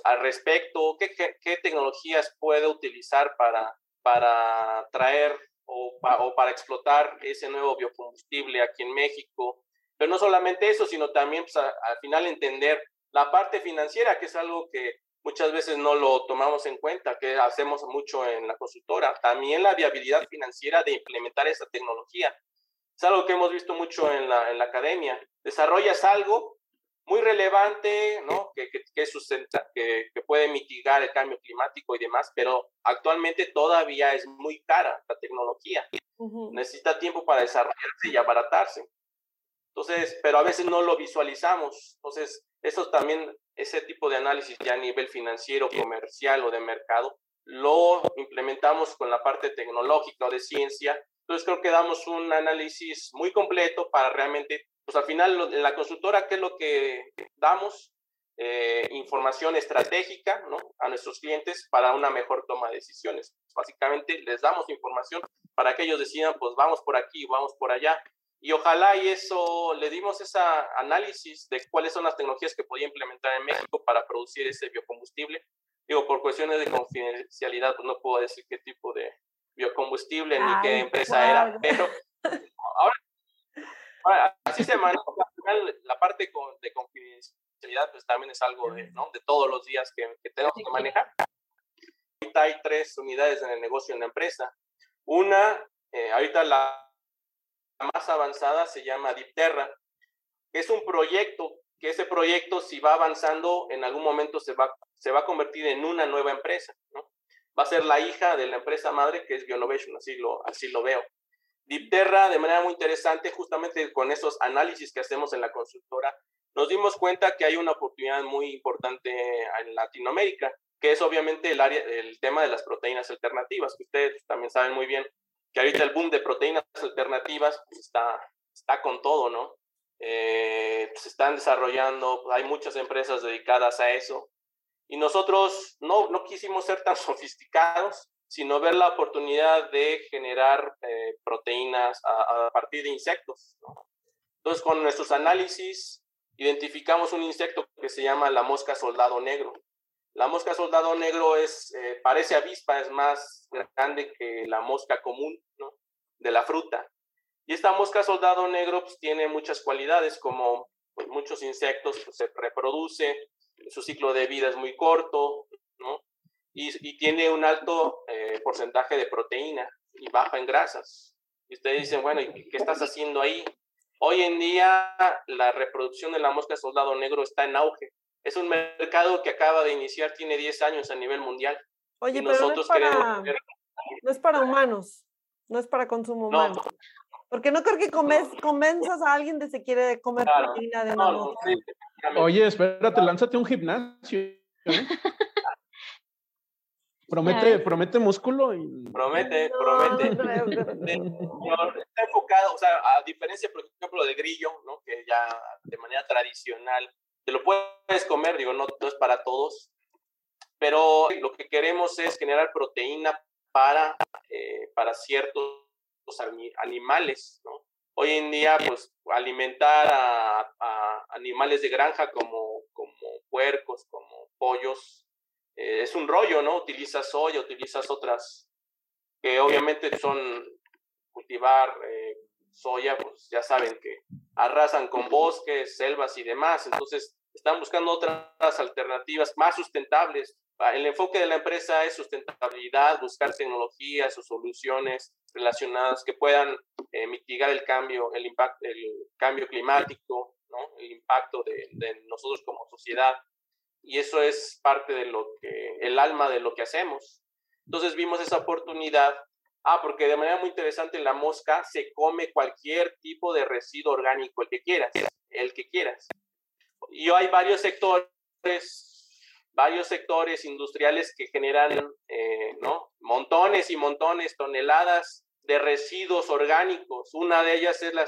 al respecto, qué, qué, tecnologías puede utilizar para, para traer o, o, para explotar ese nuevo biocombustible aquí en México. Pero no solamente eso, sino también pues, al final entender la parte financiera, que es algo que muchas veces no lo tomamos en cuenta, que hacemos mucho en la consultora. También la viabilidad financiera de implementar esa tecnología. Es algo que hemos visto mucho en la, en la academia. Desarrollas algo muy relevante, ¿no? Que, que, que, sustenta, que, que, puede mitigar el cambio climático y demás, pero actualmente todavía es muy cara la tecnología. Necesita tiempo para desarrollarse y abaratarse. Entonces, pero a veces no lo visualizamos. Entonces, eso también, ese tipo de análisis ya a nivel financiero, comercial o de mercado, lo implementamos con la parte tecnológica o de ciencia. Entonces, creo que damos un análisis muy completo para realmente, pues al final, en la consultora, ¿qué es lo que damos? Eh, información estratégica ¿no? a nuestros clientes para una mejor toma de decisiones. Básicamente les damos información para que ellos decidan, pues vamos por aquí, vamos por allá. Y ojalá y eso, le dimos ese análisis de cuáles son las tecnologías que podía implementar en México para producir ese biocombustible. Digo, por cuestiones de confidencialidad, pues no puedo decir qué tipo de biocombustible ni qué empresa era, pero ahora, así se maneja. La parte de confidencialidad, pues también es algo de, ¿no? de todos los días que, que tenemos que manejar. Ahorita hay tres unidades en el negocio en la empresa. Una, eh, ahorita la más avanzada se llama Dipterra, es un proyecto, que ese proyecto si va avanzando en algún momento se va, se va a convertir en una nueva empresa. Va a ser la hija de la empresa madre que es Bionovation, así lo, así lo veo. Dipterra, de manera muy interesante, justamente con esos análisis que hacemos en la consultora, nos dimos cuenta que hay una oportunidad muy importante en Latinoamérica, que es obviamente el, área, el tema de las proteínas alternativas, que ustedes también saben muy bien que ahorita el boom de proteínas alternativas pues, está, está con todo, ¿no? Eh, se están desarrollando, hay muchas empresas dedicadas a eso. Y nosotros no, no quisimos ser tan <laughs> sofisticados, sino ver la oportunidad de generar eh, proteínas a, partir de insectos. ¿no? Entonces, con nuestros análisis, identificamos un insecto que se llama la mosca soldado negro. La mosca soldado negro es, eh, parece avispa, es más grande que la mosca común de la fruta. Y esta mosca soldado negro pues, tiene muchas cualidades, como pues, muchos insectos, pues, se reproduce, su ciclo de vida es muy corto, y, tiene un alto eh, porcentaje de proteína y baja en grasas. Y ustedes dicen, bueno, ¿y qué estás haciendo ahí? Hoy en día la reproducción de la mosca soldado negro está en auge es un mercado que acaba de iniciar, tiene 10 años a nivel mundial. Oye, pero nosotros no, es para, no es para humanos, no es para consumo humano. No. Porque no creo que convenzas a alguien de que quiere comer claro, proteína de no, no sí, Oye, espérate, lánzate un gimnasio. ¿eh? Promete, promete músculo y... Promete, promete. Está enfocado, o sea, a diferencia, por ejemplo, de grillo, ¿no? Que ya de manera tradicional te lo puedes comer, digo, no, es para todos, pero lo que queremos es generar proteína para, eh, para ciertos animales, ¿no? Hoy en día, pues, alimentar a, a animales de granja como, como puercos, como pollos, eh, es un rollo, ¿no? Utilizas soya, utilizas otras que obviamente son cultivar eh, soya, pues ya saben que arrasan con bosques, selvas y demás. Entonces, están buscando otras alternativas más sustentables. Ah, el enfoque de la empresa es sustentabilidad, buscar tecnologías o soluciones relacionadas que puedan eh, mitigar el cambio, el impacto, el cambio climático, el impacto de, de, nosotros como sociedad. Y eso es parte de lo que, el alma de lo que hacemos. Entonces vimos esa oportunidad Ah, porque de manera muy interesante la mosca se come cualquier tipo de residuo orgánico, el que quieras, el que quieras. Y hay varios sectores, varios sectores industriales que generan, eh, ¿no? Montones y montones, toneladas de residuos orgánicos. Una de ellas es la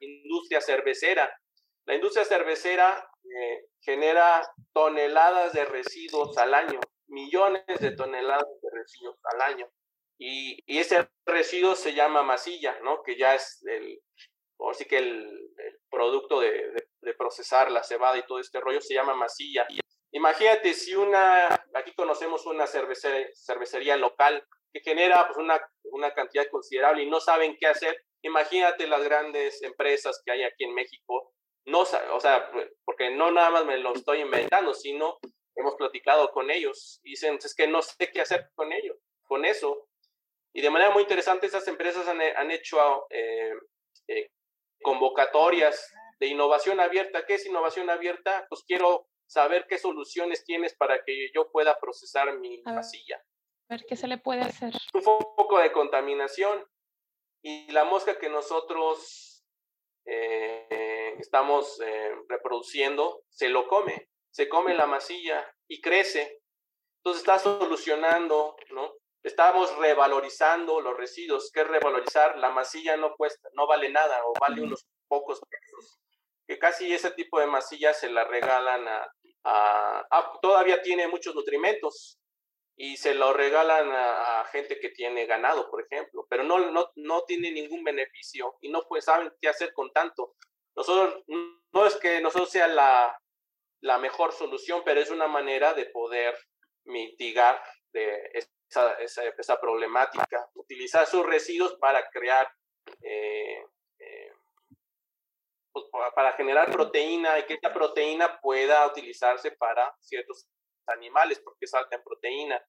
industria cervecera. La industria cervecera eh, genera toneladas de residuos al año, millones de toneladas de residuos al año. Y, ese residuo se llama masilla, ¿no? Que ya es el, sí que el, producto de, procesar la cebada y todo este rollo se llama masilla. Imagínate si una, aquí conocemos una cervecería, cervecería local que genera pues, una, una cantidad considerable y no saben qué hacer. Imagínate las grandes empresas que hay aquí en México, no, o sea, porque no nada más me lo estoy inventando, sino hemos platicado con ellos y dicen, es que no sé qué hacer con ello, con eso. Y de manera muy interesante, esas empresas han, han hecho eh, eh, convocatorias de innovación abierta. ¿Qué es innovación abierta? Pues quiero saber qué soluciones tienes para que yo pueda procesar mi masilla. A ver qué se le puede hacer. Un poco de contaminación y la mosca que nosotros eh, estamos eh, reproduciendo se lo come, se come la masilla y crece. Entonces está solucionando, ¿no? Estamos revalorizando los residuos. ¿Qué es revalorizar? La masilla no cuesta, no vale nada o vale unos pocos pesos. Que casi ese tipo de masilla se la regalan a, a, todavía tiene muchos nutrimentos y se lo regalan a, gente que tiene ganado, por ejemplo, pero no, no, no tiene ningún beneficio y no pues, saben qué hacer con tanto. Nosotros, no es que nosotros sea la, la mejor solución, pero es una manera de poder mitigar de esa, esa, problemática, utilizar sus residuos para crear, eh, eh, pues, para generar proteína y que esa proteína pueda utilizarse para ciertos animales porque es alta en proteína.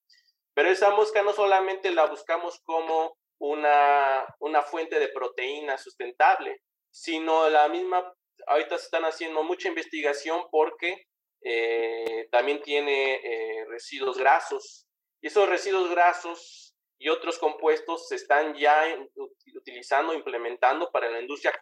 Pero esa mosca no solamente la buscamos como una, una fuente de proteína sustentable, sino la misma, ahorita se están haciendo mucha investigación porque eh, también tiene residuos grasos y esos residuos grasos y otros compuestos se están ya utilizando, implementando para la industria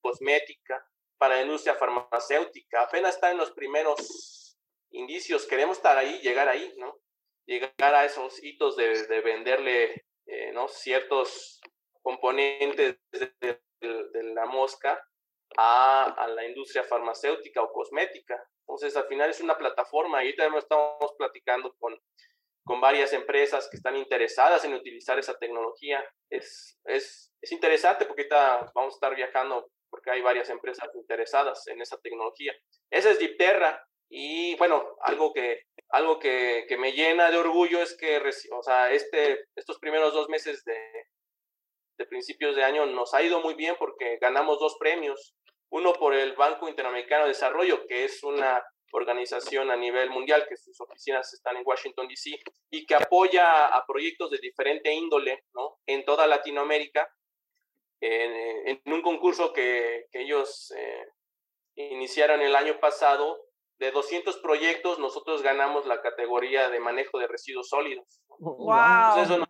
cosmética, para la industria farmacéutica. Apenas está en los primeros indicios. Queremos estar ahí, llegar ahí, ¿no? Llegar a esos hitos de, de venderle, eh, ¿no? Ciertos componentes de, la mosca a, a, la industria farmacéutica o cosmética. Entonces, al final es una plataforma. Ahí también estamos platicando con con varias empresas que están interesadas en utilizar esa tecnología. Es, es, es interesante porque vamos a estar viajando porque hay varias empresas interesadas en esa tecnología. Esa es Dipterra. Y bueno, algo que, algo que, que me llena de orgullo es que, o sea, este, estos primeros dos meses de, de principios de año nos ha ido muy bien porque ganamos dos premios. Uno por el Banco Interamericano de Desarrollo, que es una organización a nivel mundial, que sus oficinas están en Washington, D.C., y que apoya a proyectos de diferente índole ¿no? en toda Latinoamérica, en, un concurso que, que ellos eh, iniciaron el año pasado. De 200 proyectos, nosotros ganamos la categoría de manejo de residuos sólidos. ¡Wow! eso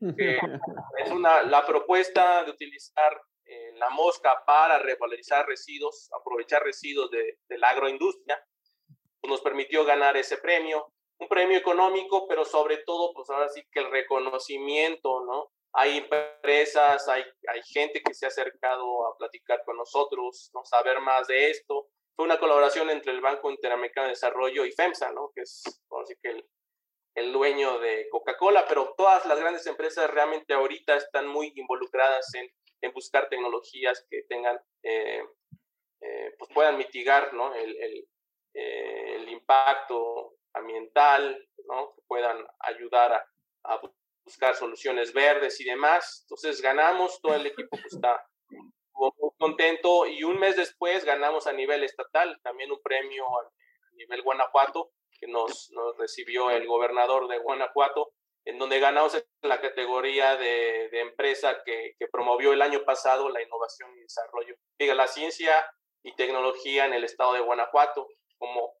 <laughs> es una, la propuesta de utilizar la mosca para revalorizar residuos, aprovechar residuos de, la agroindustria, pues nos permitió ganar ese premio, un premio económico, pero sobre todo, pues ahora sí que el reconocimiento, ¿no? Hay empresas, hay, hay gente que se ha acercado a platicar con nosotros, ¿no? Saber más de esto. Fue una colaboración entre el Banco Interamericano de Desarrollo y FEMSA, ¿no? Que es, así que el, el dueño de Coca-Cola, pero todas las grandes empresas realmente ahorita están muy involucradas en en buscar tecnologías que tengan, eh, eh, pues puedan mitigar ¿no? eh, el, impacto ambiental, ¿no? que puedan ayudar a, buscar soluciones verdes y demás. Entonces ganamos, todo el equipo pues, está muy contento y un mes después ganamos a nivel estatal también un premio a, nivel Guanajuato que nos recibió el gobernador de Guanajuato en donde ganamos en la categoría de, de empresa que, que, promovió el año pasado la innovación y desarrollo. Diga, la ciencia y tecnología en el estado de Guanajuato, como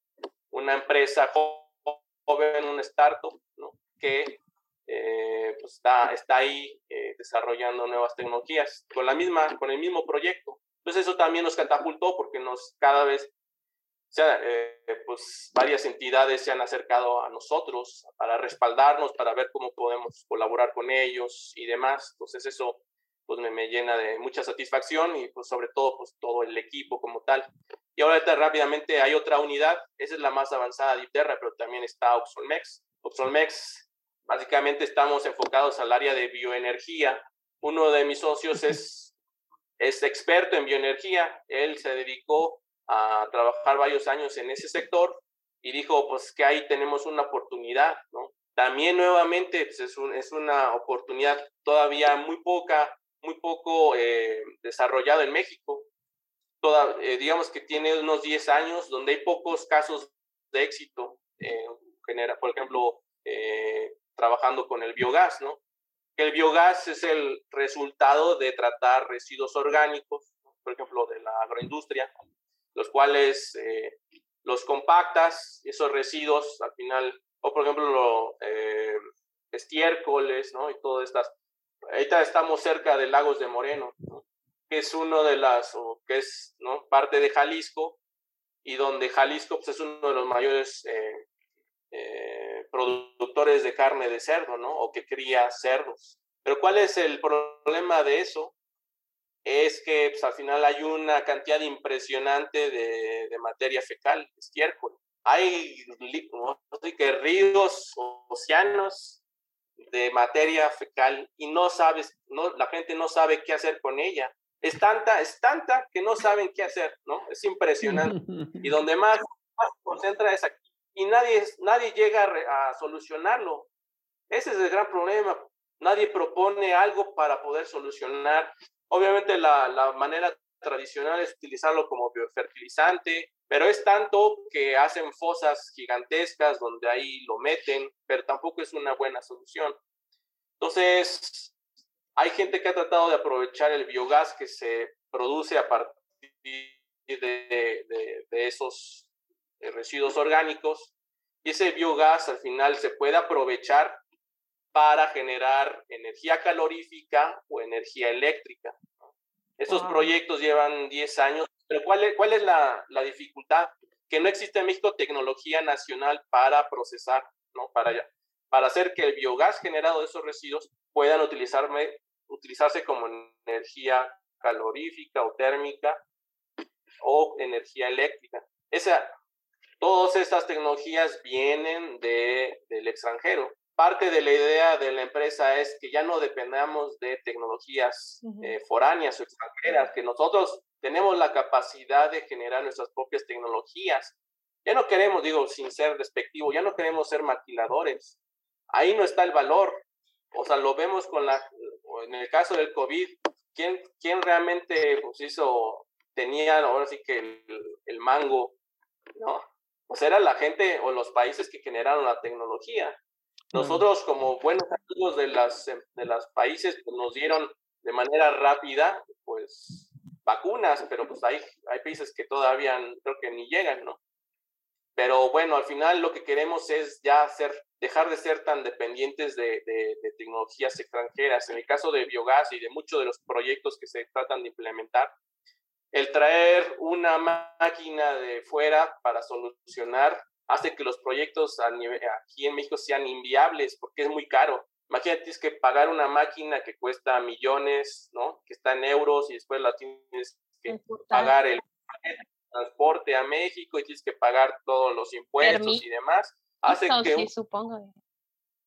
una empresa joven, un startup, ¿no? que eh, pues está, está ahí eh, desarrollando nuevas tecnologías con, la misma, con el mismo proyecto. Entonces eso también nos catapultó porque nos cada vez sea, eh, pues varias entidades se han acercado a nosotros para respaldarnos, para ver cómo podemos colaborar con ellos y demás. Entonces eso pues me, llena de mucha satisfacción y pues sobre todo pues todo el equipo como tal. Y ahora rápidamente hay otra unidad, esa es la más avanzada de Iterra, pero también está Oxolmex. Oxolmex, básicamente estamos enfocados al área de bioenergía. Uno de mis socios es, es experto en bioenergía, él se dedicó a trabajar varios años en ese sector y dijo, pues que ahí tenemos una oportunidad, ¿no? También nuevamente pues, es, un, es, una oportunidad todavía muy poca, muy poco eh, desarrollada en México. Toda, eh, digamos que tiene unos 10 años donde hay pocos casos de éxito, eh, genera, por ejemplo, eh, trabajando con el biogás, ¿no? El biogás es el resultado de tratar residuos orgánicos por ejemplo, de la agroindustria, los cuales eh, los compactas, esos residuos al final, o por ejemplo, lo, eh, estiércoles, ¿no? Y todas estas. Ahorita estamos cerca de Lagos de Moreno, que es uno de las, o que es, ¿no? Parte de Jalisco, y donde Jalisco pues, es uno de los mayores eh, productores de carne de cerdo, ¿no? O que cría cerdos. Pero ¿cuál es el problema de eso? Es que pues, al final hay una cantidad impresionante de, de materia fecal, estiércol. Hay que ríos, océanos de materia fecal y no sabes, no, la gente no sabe qué hacer con ella. Es tanta, es tanta que no saben qué hacer, ¿no? Es impresionante. y <laughs> donde más, más se concentra es aquí. Y nadie, nadie llega a, solucionarlo. Ese es el gran problema. Nadie propone algo para poder solucionar. Obviamente la, la manera tradicional es utilizarlo como biofertilizante, pero es tanto que hacen fosas gigantescas donde ahí lo meten, pero tampoco es una buena solución. Entonces, hay gente que ha tratado de aprovechar el biogás que se produce a partir de, de, esos eh, residuos orgánicos y ese biogás al final se puede aprovechar para generar energía calorífica o energía eléctrica. Esos proyectos llevan 10 años, pero ¿cuál es, cuál es la, la, dificultad? Que no existe en México tecnología nacional para procesar, ¿no? Para, para hacer que el biogás generado de esos residuos puedan utilizarme, utilizarse como energía calorífica o térmica o energía eléctrica. Esa, todas estas tecnologías vienen de, del extranjero parte de la idea de la empresa es que ya no dependamos de tecnologías eh, foráneas o extranjeras, que nosotros tenemos la capacidad de generar nuestras propias tecnologías. Ya no queremos, digo, sin ser despectivo, ya no queremos ser maquiladores. Ahí no está el valor. O sea, lo vemos con la, en el caso del COVID, ¿quién, quién realmente pues, hizo, tenía ahora sí que el, el mango? ¿no? Pues era la gente o los países que generaron la tecnología nosotros como buenos amigos de las em, de los países pues, nos dieron de manera rápida pues vacunas, pero pues hay, hay países que todavía creo que ni llegan, ¿no? Pero bueno, al final lo que queremos es ya ser, dejar de ser tan dependientes de, de, de, tecnologías extranjeras. En el caso de biogás y de muchos de los proyectos que se tratan de implementar, el traer una máquina de fuera para solucionar hace que los proyectos aquí en México sean inviables porque es muy caro. Imagínate, tienes que pagar una máquina que cuesta millones, ¿no? Que está en euros y después la tienes que pagar el transporte a México y tienes que pagar todos los impuestos y demás. Hace que sí, supongo.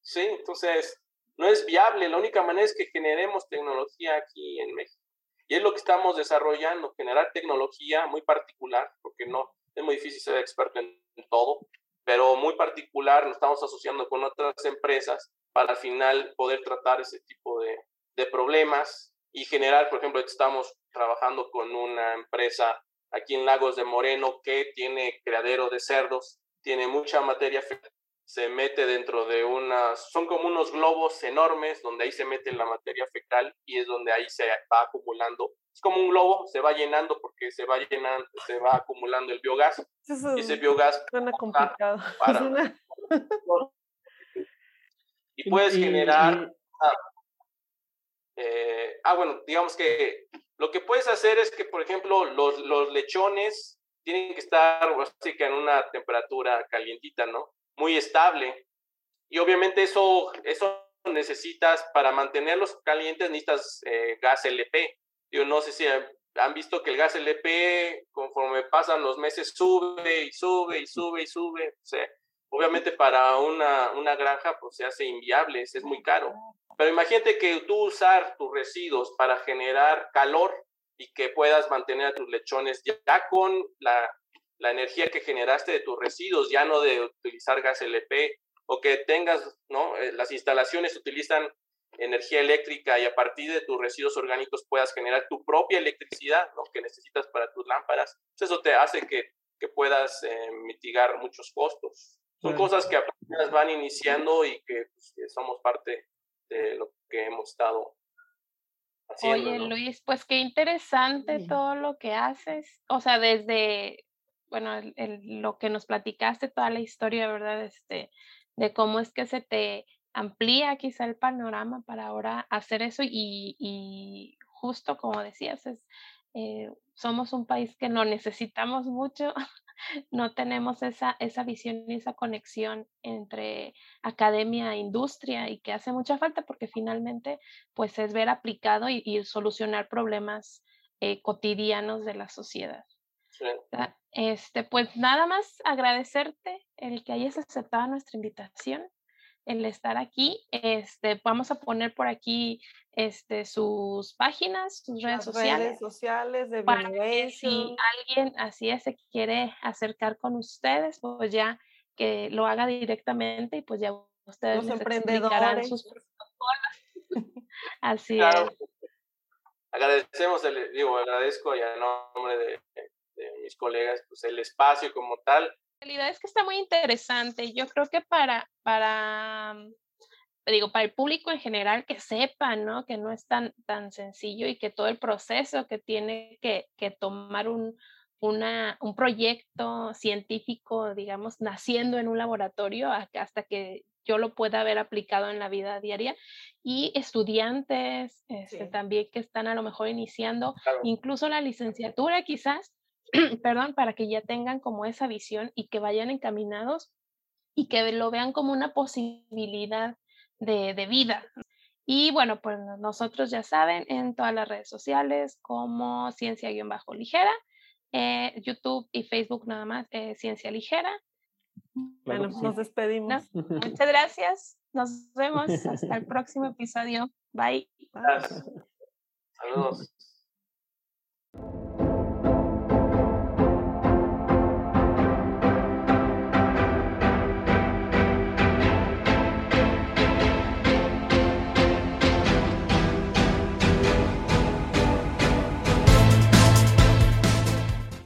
Sí, entonces no es viable. La única manera es que generemos tecnología aquí en México. Y es lo que estamos desarrollando, generar tecnología muy particular, porque no, es muy difícil ser experto en todo, pero muy particular nos estamos asociando con otras empresas para al final poder tratar ese tipo de, de problemas y generar, por ejemplo, estamos trabajando con una empresa aquí en Lagos de Moreno que tiene criadero de cerdos, tiene mucha materia se mete dentro de unas, son como unos globos enormes donde ahí se mete la materia fecal y es donde ahí se va acumulando. Es como un globo, se va llenando porque se va llenando, se va acumulando el biogás. y ese biogás suena complicado. <laughs> y puedes generar... Ah, eh, ah, bueno, digamos que lo que puedes hacer es que, por ejemplo, los, los lechones tienen que estar así que en una temperatura calientita, ¿no? muy estable. Y obviamente eso, eso necesitas, para mantenerlos calientes, necesitas eh, gas LP. Yo no sé si han visto que el gas LP, conforme pasan los meses, sube y sube y sube y sube. Obviamente para una, una granja pues se hace inviable, es muy caro. Pero imagínate que tú usar tus residuos para generar calor y que puedas mantener a tus lechones ya con la la energía que generaste de tus residuos, ya no de utilizar gas LP, o que tengas, ¿no? Eh, las instalaciones utilizan energía eléctrica y a partir de tus residuos orgánicos puedas generar tu propia electricidad, ¿no? Que necesitas para tus lámparas. eso te hace que, que puedas eh, mitigar muchos costos. Son cosas que apenas van iniciando y que, pues, que somos parte de lo que hemos estado Oye, Luis, pues qué interesante todo lo que haces. O sea, desde, bueno, lo que nos platicaste, toda la historia, ¿verdad? Este, de cómo es que se te amplía quizá el panorama para ahora hacer eso y, y justo como decías, es, eh, somos un país que no necesitamos mucho, <laughs> no tenemos esa, esa visión y esa conexión entre academia e industria y que hace mucha falta porque finalmente pues es ver aplicado y, solucionar problemas eh, cotidianos de la sociedad. Este, pues nada más agradecerte el que hayas aceptado nuestra invitación el estar aquí. Este, vamos a poner por aquí este, sus páginas, sus redes sociales. Redes sociales de para que si alguien así es, se quiere acercar con ustedes, pues ya que lo haga directamente y pues ya ustedes Los emprendedores. sus <laughs> así es. Agradecemos, el, digo, agradezco ya en nombre de, de mis colegas, pues el espacio como tal realidad es que está muy interesante. Yo creo que para, para, mm, digo, para el público en general que sepa, ¿no? Que no es tan, tan sencillo y que todo el proceso que tiene que, que tomar un, una, un proyecto científico, digamos, naciendo en un laboratorio hasta que yo lo pueda haber aplicado en la vida diaria y estudiantes este, también que están a lo mejor iniciando, incluso la licenciatura quizás, <clears throat> perdón, para que ya tengan como esa visión y que vayan encaminados y que lo vean como una posibilidad de, de vida. Y bueno, pues nosotros ya saben en todas las redes sociales como Ciencia-Ligera, eh, YouTube y Facebook nada más, eh, Ciencia Ligera. Bueno, nos despedimos. <laughs> Muchas gracias. Nos vemos hasta el próximo episodio. Bye. Saludos.